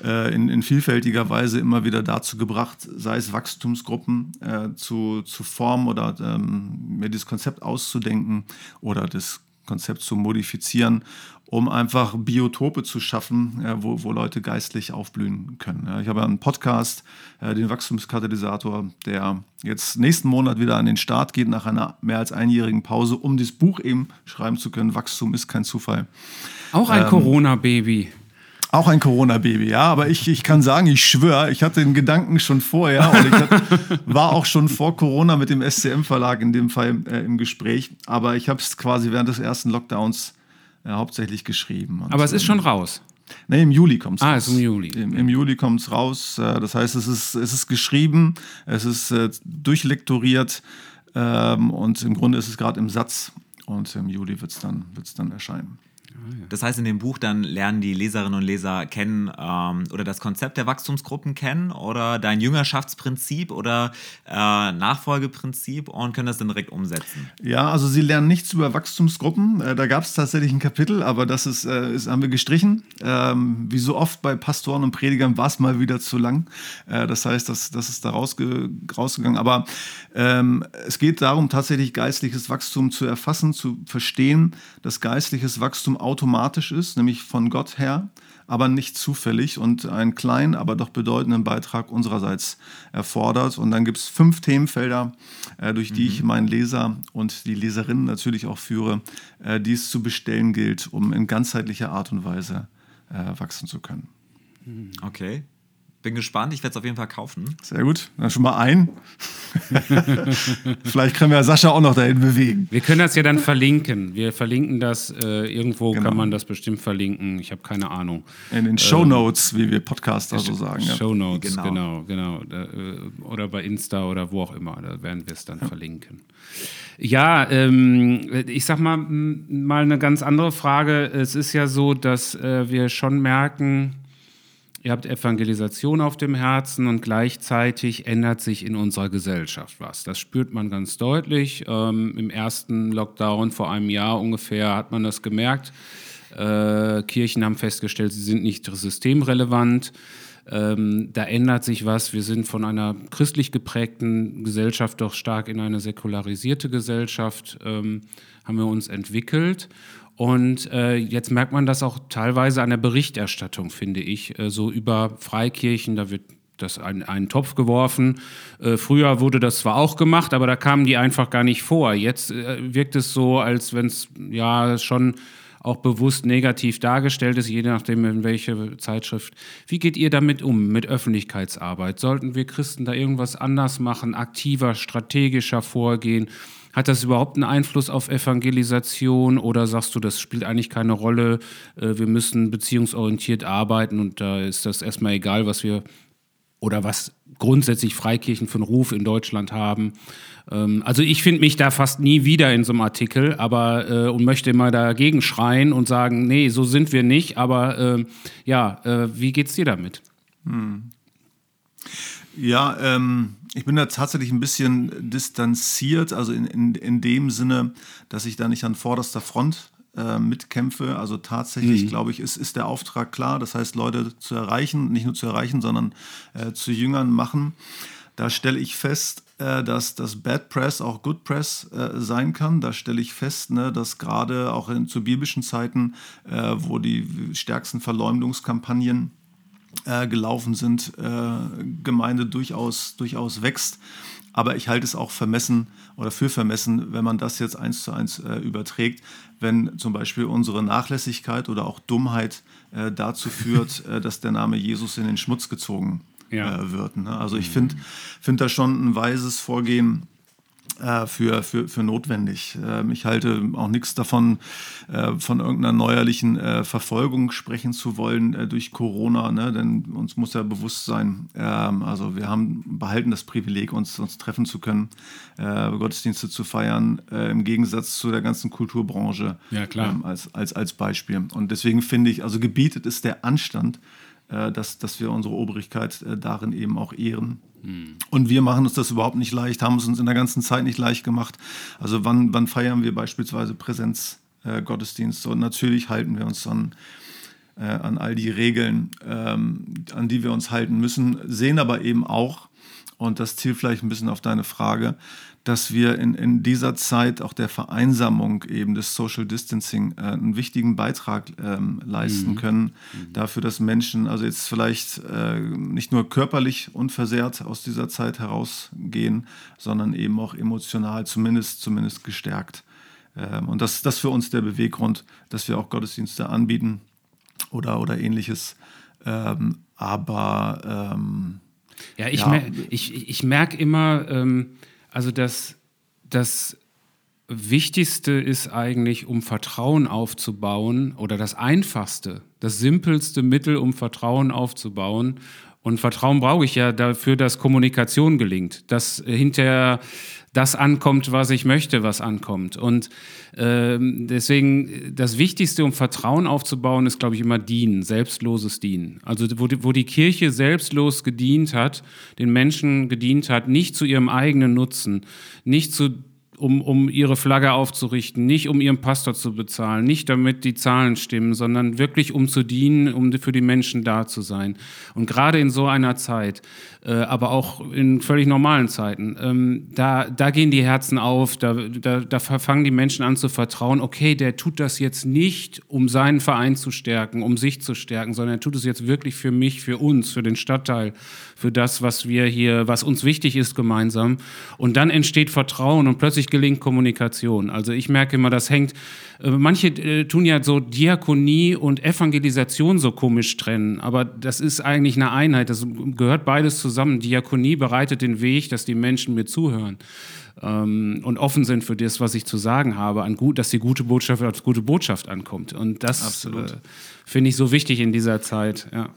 äh, in, in vielfältiger Weise immer wieder dazu gebracht, sei es Wachstumsgruppen äh, zu, zu formen oder ähm, mir dieses Konzept auszudenken oder das Konzept zu modifizieren, um einfach Biotope zu schaffen, äh, wo, wo Leute geistlich aufblühen können. Ja, ich habe einen Podcast, äh, den Wachstumskatalysator, der jetzt nächsten Monat wieder an den Start geht, nach einer mehr als einjährigen Pause, um dieses Buch eben schreiben zu können. Wachstum ist kein Zufall. Auch Ähm, ein Corona-Baby. Auch ein Corona-Baby, ja. Aber ich, ich kann sagen, ich schwöre, ich hatte den Gedanken schon vorher und ich hat, war auch schon vor Corona mit dem SCM-Verlag in dem Fall äh, im Gespräch. Aber ich habe es quasi während des ersten Lockdowns äh, hauptsächlich geschrieben. Aber es ist ähm, schon raus. Nee, im Juli kommt es Ah, raus. ist im Juli. Im, im Juli kommt es raus. Äh, Das heißt, es ist, es ist geschrieben, es ist äh, durchlektoriert ähm, und im Grunde ist es gerade im Satz. Und im Juli wird es dann, wird's dann erscheinen. Das heißt, in dem Buch dann lernen die Leserinnen und Leser kennen ähm, oder das Konzept der Wachstumsgruppen kennen oder dein Jüngerschaftsprinzip oder äh, Nachfolgeprinzip und können das dann direkt umsetzen. Ja, also sie lernen nichts über Wachstumsgruppen. Äh, da gab es tatsächlich ein Kapitel, aber das ist, äh, ist haben wir gestrichen. Ähm, wie so oft bei Pastoren und Predigern war es mal wieder zu lang. Äh, das heißt, das, das ist da rausge rausgegangen. Aber ähm, es geht darum, tatsächlich geistliches Wachstum zu erfassen, zu verstehen, dass geistliches Wachstum automatisch ist, nämlich von Gott her aber nicht zufällig und einen kleinen, aber doch bedeutenden Beitrag unsererseits erfordert. Und dann gibt es fünf Themenfelder, äh, durch die ich meinen Leser und die Leserinnen natürlich auch führe, äh, die es zu bestellen gilt, um in ganzheitlicher Art und Weise äh, wachsen zu können. Okay. Bin gespannt, ich werde es auf jeden Fall kaufen. Sehr gut, dann schon mal ein. Vielleicht können wir Sascha auch noch dahin bewegen. Wir können das ja dann verlinken. Wir verlinken das. Äh, irgendwo Genau. kann man das bestimmt verlinken. Ich habe keine Ahnung. In den Show Notes, wie wir Podcaster so sagen. Ja. Show Notes, Genau. genau, genau. Da, äh, oder bei Insta oder wo auch immer. Da werden wir es dann verlinken. Ja, ähm, ich sag mal, mal eine ganz andere Frage. Es ist ja so, dass äh, wir schon merken, Ihr habt Evangelisation auf dem Herzen und gleichzeitig ändert sich in unserer Gesellschaft was. Das spürt man ganz deutlich. Ähm, Im ersten Lockdown vor einem Jahr ungefähr hat man das gemerkt. Äh, Kirchen haben festgestellt, sie sind nicht systemrelevant. Ähm, da ändert sich was. Wir sind von einer christlich geprägten Gesellschaft doch stark in eine säkularisierte Gesellschaft, ähm, haben wir uns entwickelt. Und äh, jetzt merkt man das auch teilweise an der Berichterstattung, finde ich, äh, so über Freikirchen, da wird das in einen Topf geworfen. Äh, früher wurde das zwar auch gemacht, aber da kamen die einfach gar nicht vor. Jetzt äh, wirkt es so, als wenn es ja schon auch bewusst negativ dargestellt ist, je nachdem in welche Zeitschrift. Wie geht ihr damit um, mit Öffentlichkeitsarbeit? Sollten wir Christen da irgendwas anders machen, aktiver, strategischer vorgehen? Hat das überhaupt einen Einfluss auf Evangelisation oder sagst du, das spielt eigentlich keine Rolle? Äh, wir müssen beziehungsorientiert arbeiten und da ist das erstmal egal, was wir oder was grundsätzlich Freikirchen für einen Ruf in Deutschland haben. Ähm, also ich finde mich da fast nie wieder in so einem Artikel, aber äh, und möchte immer dagegen schreien und sagen, nee, so sind wir nicht. Aber äh, ja, wie geht's dir damit? Hm. Ja, ähm, ich bin da tatsächlich ein bisschen distanziert, also in, in, in dem Sinne, dass ich da nicht an vorderster Front äh, mitkämpfe. Also tatsächlich, mhm. glaube ich, ist, ist der Auftrag klar. Das heißt, Leute zu erreichen, nicht nur zu erreichen, sondern äh, zu Jüngern machen. Da stelle ich fest, äh, dass das Bad Press auch Good Press äh, sein kann. Da stelle ich fest, ne, dass gerade auch in, zu biblischen Zeiten, äh, wo die stärksten Verleumdungskampagnen äh, gelaufen sind, äh, Gemeinde durchaus, durchaus wächst. Aber ich halte es auch vermessen oder für vermessen, wenn man das jetzt eins zu eins äh, überträgt, wenn zum Beispiel unsere Nachlässigkeit oder auch Dummheit äh, dazu führt, äh, dass der Name Jesus in den Schmutz gezogen ja. Wird. Ne? Also ich finde find da schon ein weises Vorgehen für, für, für notwendig. Ähm, ich halte auch nichts davon, äh, von irgendeiner neuerlichen äh, Verfolgung sprechen zu wollen durch Corona, ne? denn uns muss ja bewusst sein, ähm, also wir haben behalten das Privileg, uns, uns treffen zu können, Gottesdienste zu feiern, im Gegensatz zu der ganzen Kulturbranche ja, klar. Ähm, als, als, als Beispiel. Und deswegen finde ich, also gebietet ist der Anstand, dass, dass wir unsere Obrigkeit darin eben auch ehren und wir machen uns das überhaupt nicht leicht, haben es uns in der ganzen Zeit nicht leicht gemacht. Also wann, wann feiern wir beispielsweise Präsenzgottesdienste? Äh, und natürlich halten wir uns an, äh, an all die Regeln, ähm, an die wir uns halten müssen, sehen aber eben auch, und das zielt vielleicht ein bisschen auf deine Frage, dass wir in, in dieser Zeit auch der Vereinsamung eben des Social Distancing äh, einen wichtigen Beitrag ähm, leisten mhm. können. Mhm. Dafür, dass Menschen also jetzt vielleicht äh, nicht nur körperlich unversehrt aus dieser Zeit herausgehen, sondern eben auch emotional zumindest, zumindest gestärkt. Ähm, und das, das ist für uns der Beweggrund, dass wir auch Gottesdienste anbieten oder, oder ähnliches. Ähm, aber ähm, ja, ich, ja. Mer ich, ich merke immer, ähm, also das, das Wichtigste ist eigentlich, um Vertrauen aufzubauen, oder das Einfachste, das simpelste Mittel, um Vertrauen aufzubauen. Und Vertrauen brauche ich ja dafür, dass Kommunikation gelingt, dass hinterher das ankommt, was ich möchte, was ankommt. Und ähm, deswegen, das Wichtigste, um Vertrauen aufzubauen, ist, glaube ich, immer Dienen, selbstloses Dienen. Also wo die, wo die Kirche selbstlos gedient hat, den Menschen gedient hat, nicht zu ihrem eigenen Nutzen, nicht zu um, um ihre Flagge aufzurichten, nicht um ihren Pastor zu bezahlen, nicht damit die Zahlen stimmen, sondern wirklich um zu dienen, um für die Menschen da zu sein. Und gerade in so einer Zeit, äh, aber auch in völlig normalen Zeiten, ähm, da, da gehen die Herzen auf, da, da, da fangen die Menschen an zu vertrauen, okay, der tut das jetzt nicht, um seinen Verein zu stärken, um sich zu stärken, sondern er tut es jetzt wirklich für mich, für uns, für den Stadtteil, für das, was wir hier, was uns wichtig ist gemeinsam. Und dann entsteht Vertrauen und plötzlich gelingt Kommunikation. Also ich merke immer, das hängt, äh, manche äh, tun ja so Diakonie und Evangelisation so komisch trennen, aber das ist eigentlich eine Einheit, das gehört beides zusammen. Diakonie bereitet den Weg, dass die Menschen mir zuhören ähm, und offen sind für das, was ich zu sagen habe, an gut, dass die gute Botschaft als gute Botschaft ankommt. Und das äh, finde ich so wichtig in dieser Zeit. Ja.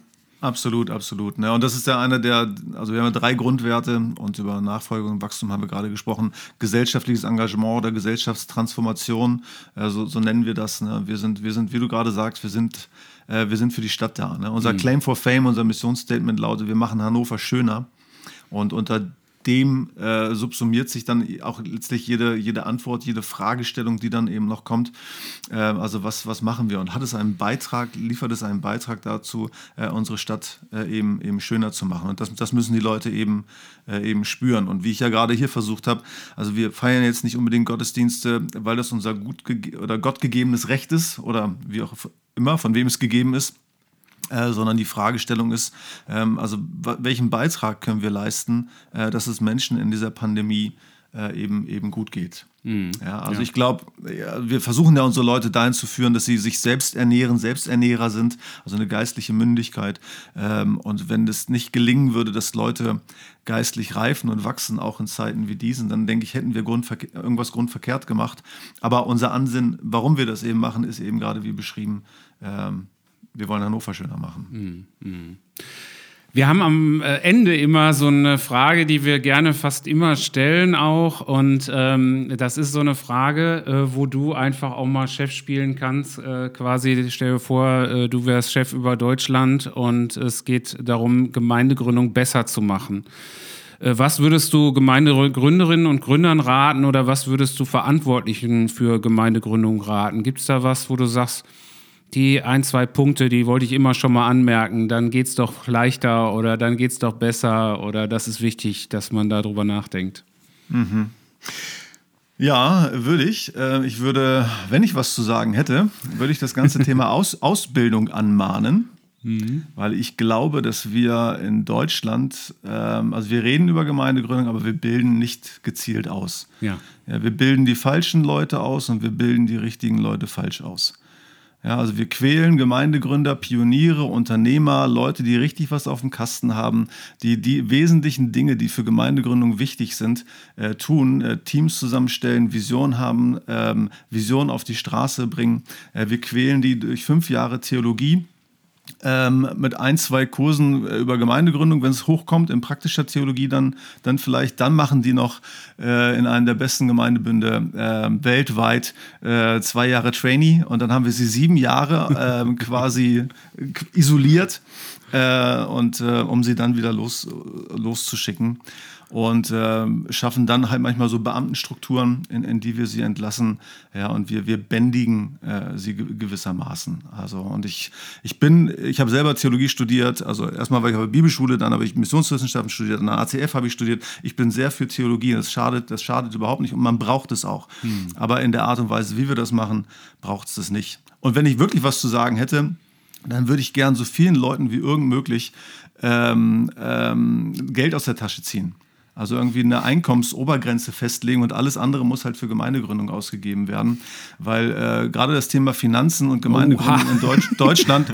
Absolut, absolut. Ne? Und das ist ja einer der, also wir haben ja drei Grundwerte und über Nachfolge und Wachstum haben wir gerade gesprochen. Gesellschaftliches Engagement oder Gesellschaftstransformation, äh, so, so nennen wir das. Ne? Wir, sind, wir sind, wie du gerade sagst, wir sind äh, wir sind für die Stadt da. Ne? Unser Claim for Fame, unser Missionsstatement lautet, wir machen Hannover schöner. Und unter dem äh, subsumiert sich dann auch letztlich jede, jede Antwort, jede Fragestellung, die dann eben noch kommt. Äh, also was, was machen wir? Und hat es einen Beitrag, liefert es einen Beitrag dazu, äh, unsere Stadt äh, eben, eben schöner zu machen? Und das, das müssen die Leute eben, äh, eben spüren. Und wie ich ja gerade hier versucht habe, also wir feiern jetzt nicht unbedingt Gottesdienste, weil das unser gut oder Gott gegebenes Recht ist oder wie auch immer, von wem es gegeben ist äh, sondern die Fragestellung ist, ähm, also welchen Beitrag können wir leisten, äh, dass es Menschen in dieser Pandemie äh, eben, eben gut geht. Mhm. Ja, also ja. ich glaube, ja, wir versuchen ja unsere Leute dahin zu führen, dass sie sich selbst ernähren, Selbsternährer sind, also eine geistliche Mündigkeit. Ähm, und wenn es nicht gelingen würde, dass Leute geistlich reifen und wachsen, auch in Zeiten wie diesen, dann denke ich, hätten wir grundverke irgendwas grundverkehrt gemacht. Aber unser Ansinn, warum wir das eben machen, ist eben gerade wie beschrieben, ähm, wir wollen Hannover schöner machen. Mhm. Wir haben am äh, Ende immer so eine Frage, die wir gerne fast immer stellen auch. Und ähm, das ist so eine Frage, äh, wo du einfach auch mal Chef spielen kannst. Äh, quasi, stell dir vor, äh, du wärst Chef über Deutschland und es geht darum, Gemeindegründung besser zu machen. Äh, was würdest du Gemeindegründerinnen und Gründern raten oder was würdest du Verantwortlichen für Gemeindegründung raten? Gibt es da was, wo du sagst, die ein, zwei Punkte, die wollte ich immer schon mal anmerken, dann geht es doch leichter oder dann geht es doch besser oder das ist wichtig, dass man darüber nachdenkt. Mhm. Ja, würde ich. Äh, ich würde, wenn ich was zu sagen hätte, würde ich das ganze Thema Aus Ausbildung anmahnen. Mhm. Weil ich glaube, dass wir in Deutschland, ähm, also wir reden über Gemeindegründung, aber wir bilden nicht gezielt aus. Ja. ja. Wir bilden die falschen Leute aus und wir bilden die richtigen Leute falsch aus. Ja, also wir quälen Gemeindegründer, Pioniere, Unternehmer, Leute, die richtig was auf dem Kasten haben, die die wesentlichen Dinge, die für Gemeindegründung wichtig sind, äh, tun, äh, Teams zusammenstellen, Vision haben, ähm, Vision auf die Straße bringen. Äh, wir quälen die durch fünf Jahre Theologie ähm, mit ein, zwei Kursen äh, über Gemeindegründung, wenn es hochkommt, in praktischer Theologie dann, dann vielleicht, dann machen die noch äh, in einem der besten Gemeindebünde äh, weltweit äh, zwei Jahre Trainee und dann haben wir sie sieben Jahre ähm, quasi isoliert äh, und äh, um sie dann wieder los, loszuschicken und äh, schaffen dann halt manchmal so Beamtenstrukturen, in, in, die wir sie entlassen. Ja, und wir, wir bändigen äh, sie gewissermaßen. Also, und ich, ich bin, ich habe selber Theologie studiert, also erstmal war ich auf der Bibelschule, dann habe ich Missionswissenschaften studiert, an der ACF habe ich studiert. Ich bin sehr für Theologie, das schadet, das schadet überhaupt nicht und man braucht es auch. Hm. Aber in der Art und Weise, wie wir das machen, braucht es das nicht. Und wenn ich wirklich was zu sagen hätte, dann würde ich gern so vielen Leuten wie irgend möglich ähm, ähm, Geld aus der Tasche ziehen. Also irgendwie eine Einkommensobergrenze festlegen und alles andere muss halt für Gemeindegründung ausgegeben werden. Weil äh, gerade das Thema Finanzen und Gemeindegründung Oha. in Deutsch, Deutschland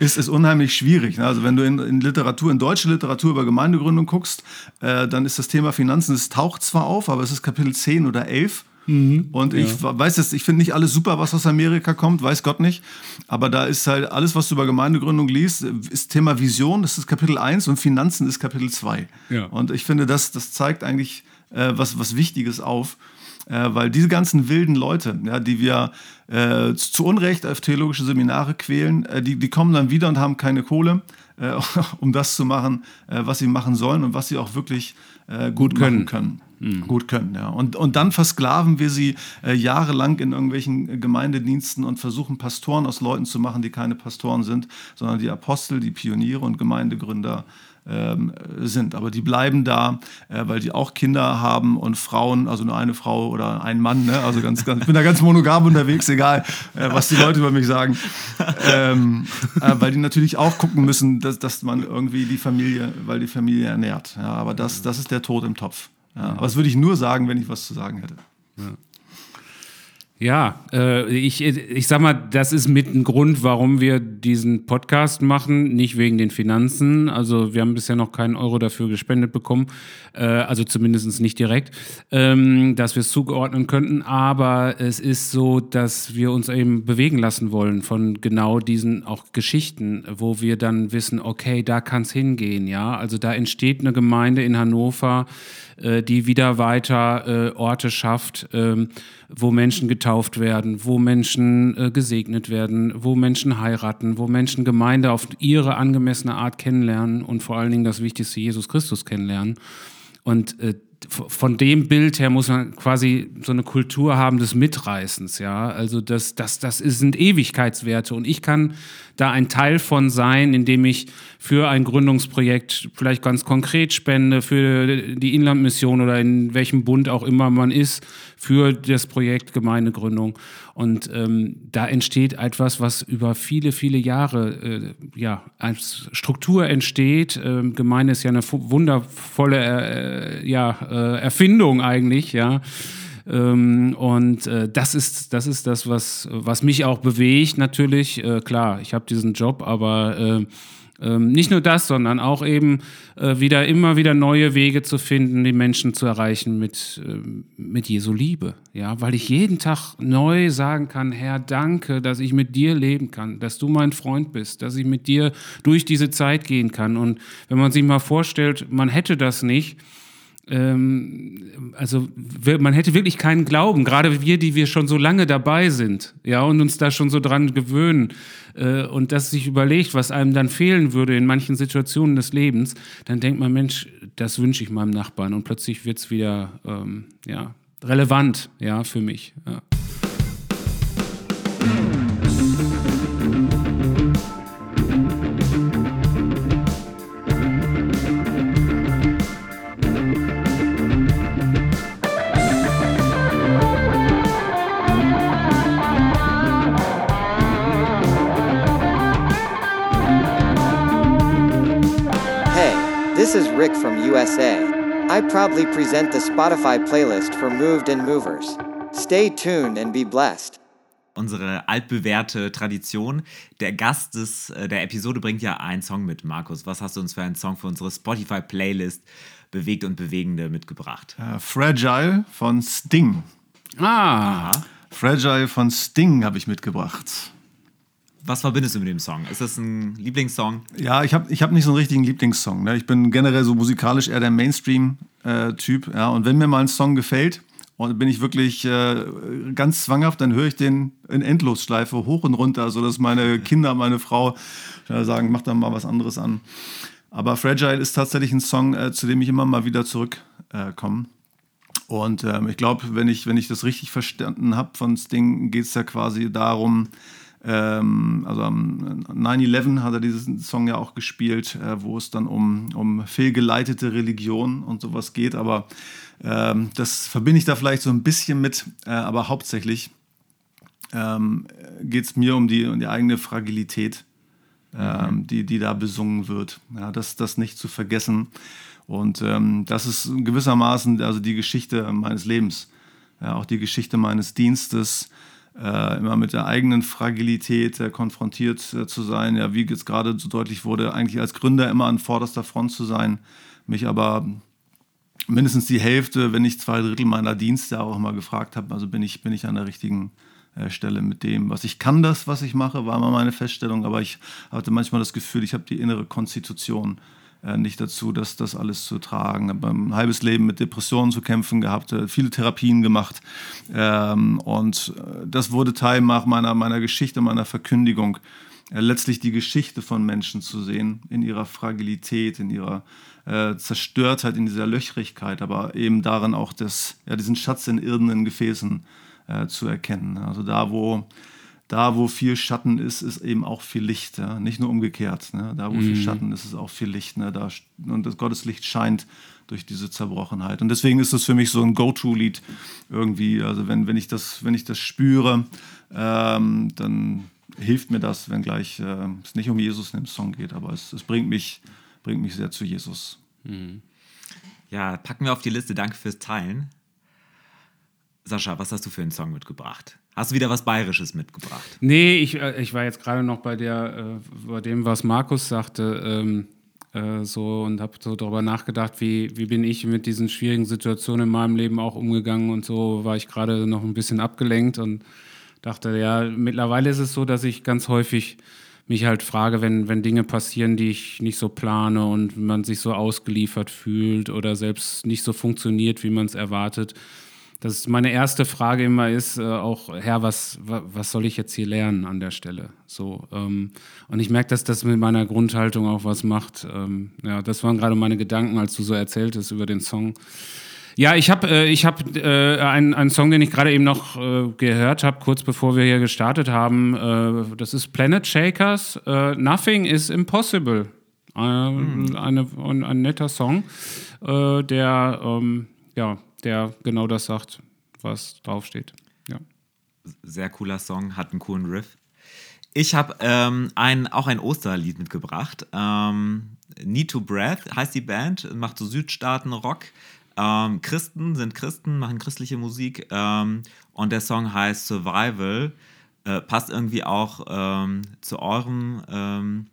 ist, ist unheimlich schwierig. Ne? Also wenn du in, in, Literatur, in deutsche Literatur über Gemeindegründung guckst, äh, dann ist das Thema Finanzen, es taucht zwar auf, aber es ist Kapitel 10 oder 11 Mhm. Und ich ja. weiß jetzt, ich finde nicht alles super, was aus Amerika kommt, weiß Gott nicht. Aber da ist halt alles, was du über Gemeindegründung liest, ist Thema Vision, das ist Kapitel 1 und Finanzen ist Kapitel 2. Ja. Und ich finde, das, das zeigt eigentlich äh, was, was Wichtiges auf. Äh, weil diese ganzen wilden Leute, ja, die wir äh, zu Unrecht auf theologische Seminare quälen, äh, die, die kommen dann wieder und haben keine Kohle, äh, um das zu machen, äh, was sie machen sollen und was sie auch wirklich gut, gut können. können mhm. gut können. Ja. Und, und dann versklaven wir sie äh, jahrelang in irgendwelchen Gemeindediensten und versuchen Pastoren aus Leuten zu machen, die keine Pastoren sind, sondern die Apostel, die Pioniere und Gemeindegründer ähm, sind. Aber die bleiben da, äh, weil die auch Kinder haben und Frauen, also nur eine Frau oder ein Mann. Ne? Also ganz, ganz, ich bin da ganz monogam unterwegs, egal äh, was die Leute über mich sagen. Ähm, äh, weil die natürlich auch gucken müssen, dass, dass man irgendwie die Familie, weil die Familie ernährt. Ja, aber das, das ist der Tod im Topf. Ja, aber das würde ich nur sagen, wenn ich was zu sagen hätte. Ja. Äh, ich, ich sag mal, das ist mit ein Grund, warum wir diesen Podcast machen, nicht wegen den Finanzen. Also wir haben bisher noch keinen Euro dafür gespendet bekommen, äh, also zumindest nicht direkt, ähm, dass wir es zugeordnen könnten. Aber es ist so, dass wir uns eben bewegen lassen wollen von genau diesen auch Geschichten, wo wir dann wissen, okay, da kann es hingehen. Ja, also da entsteht eine Gemeinde in Hannover, äh, die wieder weiter äh, Orte schafft, ähm, wo Menschen getauft werden, wo Menschen äh, gesegnet werden, wo Menschen heiraten, wo Menschen Gemeinde auf ihre angemessene Art kennenlernen und vor allen Dingen das Wichtigste, Jesus Christus kennenlernen. Und äh, von dem Bild her muss man quasi so eine Kultur haben des Mitreißens, ja. Also das, das, das sind Ewigkeitswerte und ich kann da ein Teil von sein, indem ich für ein Gründungsprojekt vielleicht ganz konkret spende, für die Inlandmission oder in welchem Bund auch immer man ist, für das Projekt Gemeindegründung. Und ähm, da entsteht etwas, was über viele, viele Jahre äh, ja, als Struktur entsteht. Ähm, Gemeinde ist ja eine wundervolle äh, ja, äh, Erfindung eigentlich, ja. Ähm, und äh, das ist das, ist das was, was mich auch bewegt, natürlich. Äh, klar, ich habe diesen Job, aber äh, ähm, nicht nur das, sondern auch eben äh, wieder immer wieder neue Wege zu finden, die Menschen zu erreichen mit, äh, mit Jesu Liebe. Ja, weil ich jeden Tag neu sagen kann, Herr, danke, dass ich mit dir leben kann, dass du mein Freund bist, dass ich mit dir durch diese Zeit gehen kann. Und wenn man sich mal vorstellt, man hätte das nicht, ähm, also man hätte wirklich keinen Glauben, gerade wir, die wir schon so lange dabei sind, ja, und uns da schon so dran gewöhnen äh, und das sich überlegt, was einem dann fehlen würde in manchen Situationen des Lebens, dann denkt man, Mensch, das wünsche ich meinem Nachbarn und plötzlich wird es wieder ähm, ja, relevant, ja, für mich. Ja. USA. I proudly present the Spotify playlist for Moved and Movers. Stay tuned and be blessed. Unsere altbewährte Tradition. Der Gast des, äh, der Episode bringt ja einen Song mit. Markus, was hast du uns für einen Song für unsere Spotify-Playlist Bewegt und Bewegende mitgebracht? Uh, Fragile von Sting. Ah. Aha. Fragile von Sting habe ich mitgebracht. Was verbindest du mit dem Song? Ist das ein Lieblingssong? Ja, ich habe ich hab nicht so einen richtigen Lieblingssong. Ne? Ich bin generell so musikalisch eher der Mainstream-Typ. Äh, ja? Und wenn mir mal ein Song gefällt, und bin ich wirklich äh, ganz zwanghaft, dann höre ich den in Endlosschleife hoch und runter, sodass meine Kinder, meine Frau äh, sagen, mach da mal was anderes an. Aber Fragile ist tatsächlich ein Song, äh, zu dem ich immer mal wieder zurückkomme. und ähm, ich glaube, wenn ich, wenn ich das richtig verstanden habe von Sting, geht es ja quasi darum, ähm, also am 9-11 hat er diesen Song ja auch gespielt, äh, wo es dann um, um fehlgeleitete Religion und sowas geht. Aber ähm, das verbinde ich da vielleicht so ein bisschen mit, äh, aber hauptsächlich ähm, geht es mir um die, um die eigene Fragilität, ähm, mhm. die, die da besungen wird. Ja, das, das nicht zu vergessen. Und ähm, das ist gewissermaßen also die Geschichte meines Lebens, ja, auch die Geschichte meines Dienstes äh, immer mit der eigenen Fragilität äh, konfrontiert äh, zu sein. Ja, wie jetzt gerade so deutlich wurde, eigentlich als Gründer immer an vorderster Front zu sein, mich aber mindestens die Hälfte, wenn nicht zwei Drittel meiner Dienste auch immer gefragt habe, also bin ich, bin ich an der richtigen äh, Stelle mit dem, was ich kann, das, was ich mache, war immer meine Feststellung, aber ich hatte manchmal das Gefühl, ich habe die innere Konstitution nicht dazu, das, das alles zu tragen. Ich habe ein halbes Leben mit Depressionen zu kämpfen gehabt, äh, viele Therapien gemacht. Ähm, und äh, das wurde Teil meiner, meiner Geschichte, meiner Verkündigung. letztlich die Geschichte von Menschen zu sehen, in ihrer Fragilität, in ihrer äh, Zerstörtheit, in dieser Löchrigkeit, aber eben darin auch das, ja, diesen Schatz in irdenen Gefäßen äh, zu erkennen. Also da, wo da, wo viel Schatten ist, ist eben auch viel Licht. Ja? Nicht nur umgekehrt. Ne? Da, wo mhm. viel Schatten ist, ist auch viel Licht. Ne? Da, und das Gotteslicht scheint durch diese Zerbrochenheit. Und deswegen ist das für mich so ein Go-To-Lied irgendwie. Also wenn, wenn, ich, das, wenn ich das spüre, ähm, dann hilft mir das, wenn gleich äh, es nicht um Jesus in dem Song geht, aber es, es bringt, mich, bringt mich sehr zu Jesus. Mhm. Ja, packen wir auf die Liste. Danke fürs Teilen. Sascha, was hast du für einen Song mitgebracht? Hast du wieder was Bayerisches mitgebracht? Nee, ich, äh, ich war jetzt gerade noch bei, der, äh, bei dem, was Markus sagte, ähm, äh, so und habe so darüber nachgedacht, wie, wie bin ich mit diesen schwierigen Situationen in meinem Leben auch umgegangen und so war ich gerade noch ein bisschen abgelenkt und dachte, ja, mittlerweile ist es so, dass ich ganz häufig mich halt frage, wenn, wenn Dinge passieren, die ich nicht so plane und man sich so ausgeliefert fühlt oder selbst nicht so funktioniert, wie man es erwartet, dass meine erste Frage immer ist, äh, auch, Herr, was, wa- was soll ich jetzt hier lernen an der Stelle? So, ähm, und ich merke, dass das mit meiner Grundhaltung auch was macht. Ähm, ja, das waren gerade meine Gedanken, als du so erzähltest über den Song. Ja, ich habe äh, ich hab, äh, einen, einen Song, den ich gerade eben noch äh, gehört habe, kurz bevor wir hier gestartet haben. Äh, das ist Planet Shakers. Äh, Nothing is Impossible. Äh, eine, ein, ein netter Song, äh, der, ähm, ja, der genau das sagt, was draufsteht. Ja. Sehr cooler Song, hat einen coolen Riff. Ich habe ähm, ein, auch ein Osterlied mitgebracht. Ähm, Need to Breath heißt die Band, macht so Südstaaten-Rock. Ähm, Christen sind Christen, machen christliche Musik. Ähm, und der Song heißt Survival. Äh, passt irgendwie auch ähm, zu eurem.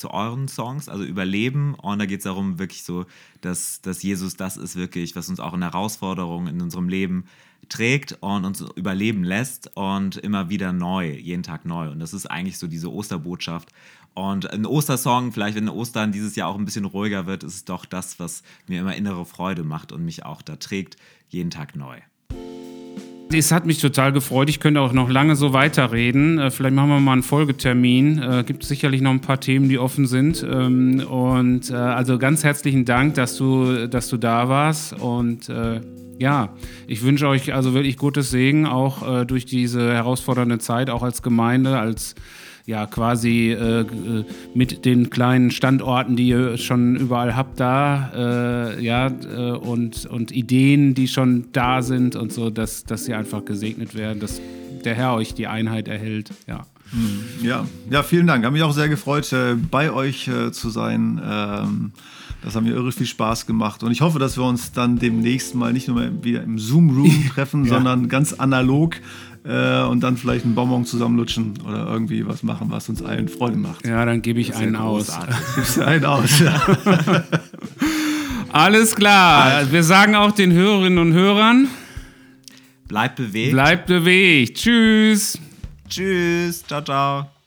Zu euren Songs, also Überleben. Und da geht es darum, wirklich so, dass, dass Jesus das ist wirklich, was uns auch in Herausforderungen in unserem Leben trägt und uns überleben lässt und immer wieder neu, jeden Tag neu. Und das ist eigentlich so diese Osterbotschaft. Und ein Ostersong, vielleicht wenn Ostern dieses Jahr auch ein bisschen ruhiger wird, ist es doch das, was mir immer innere Freude macht und mich auch da trägt, jeden Tag neu. Es hat mich total gefreut. Ich könnte auch noch lange so weiterreden. Äh, Vielleicht machen wir mal einen Folgetermin. Äh, gibt sicherlich noch ein paar Themen, die offen sind. Ähm, und äh, also ganz herzlichen Dank, dass du, dass du da warst. Und ja, ich wünsche euch also wirklich gutes Segen, auch durch diese herausfordernde Zeit, auch als Gemeinde, als ja quasi äh, äh, mit den kleinen Standorten, die ihr schon überall habt, da, äh, ja, äh, und, und Ideen, die schon da sind und so, dass, dass sie einfach gesegnet werden, dass der Herr euch die Einheit erhält. Ja. Ja, ja, vielen Dank. Hat mich auch sehr gefreut, äh, bei euch zu sein. Ähm, Das hat mir irre viel Spaß gemacht. Und ich hoffe, dass wir uns dann demnächst mal nicht nur mal wieder im Zoom-Room treffen, sondern ganz analog äh, und dann vielleicht einen Bonbon zusammenlutschen oder irgendwie was machen, was uns allen Freude macht. Ja, dann gebe ich einen aus. Gibst du einen aus? Ja. Alles klar. Wir sagen auch den Hörerinnen und Hörern, Bleibt bewegt. bleibt bewegt. Tschüss. Tschüss. Ciao, ciao.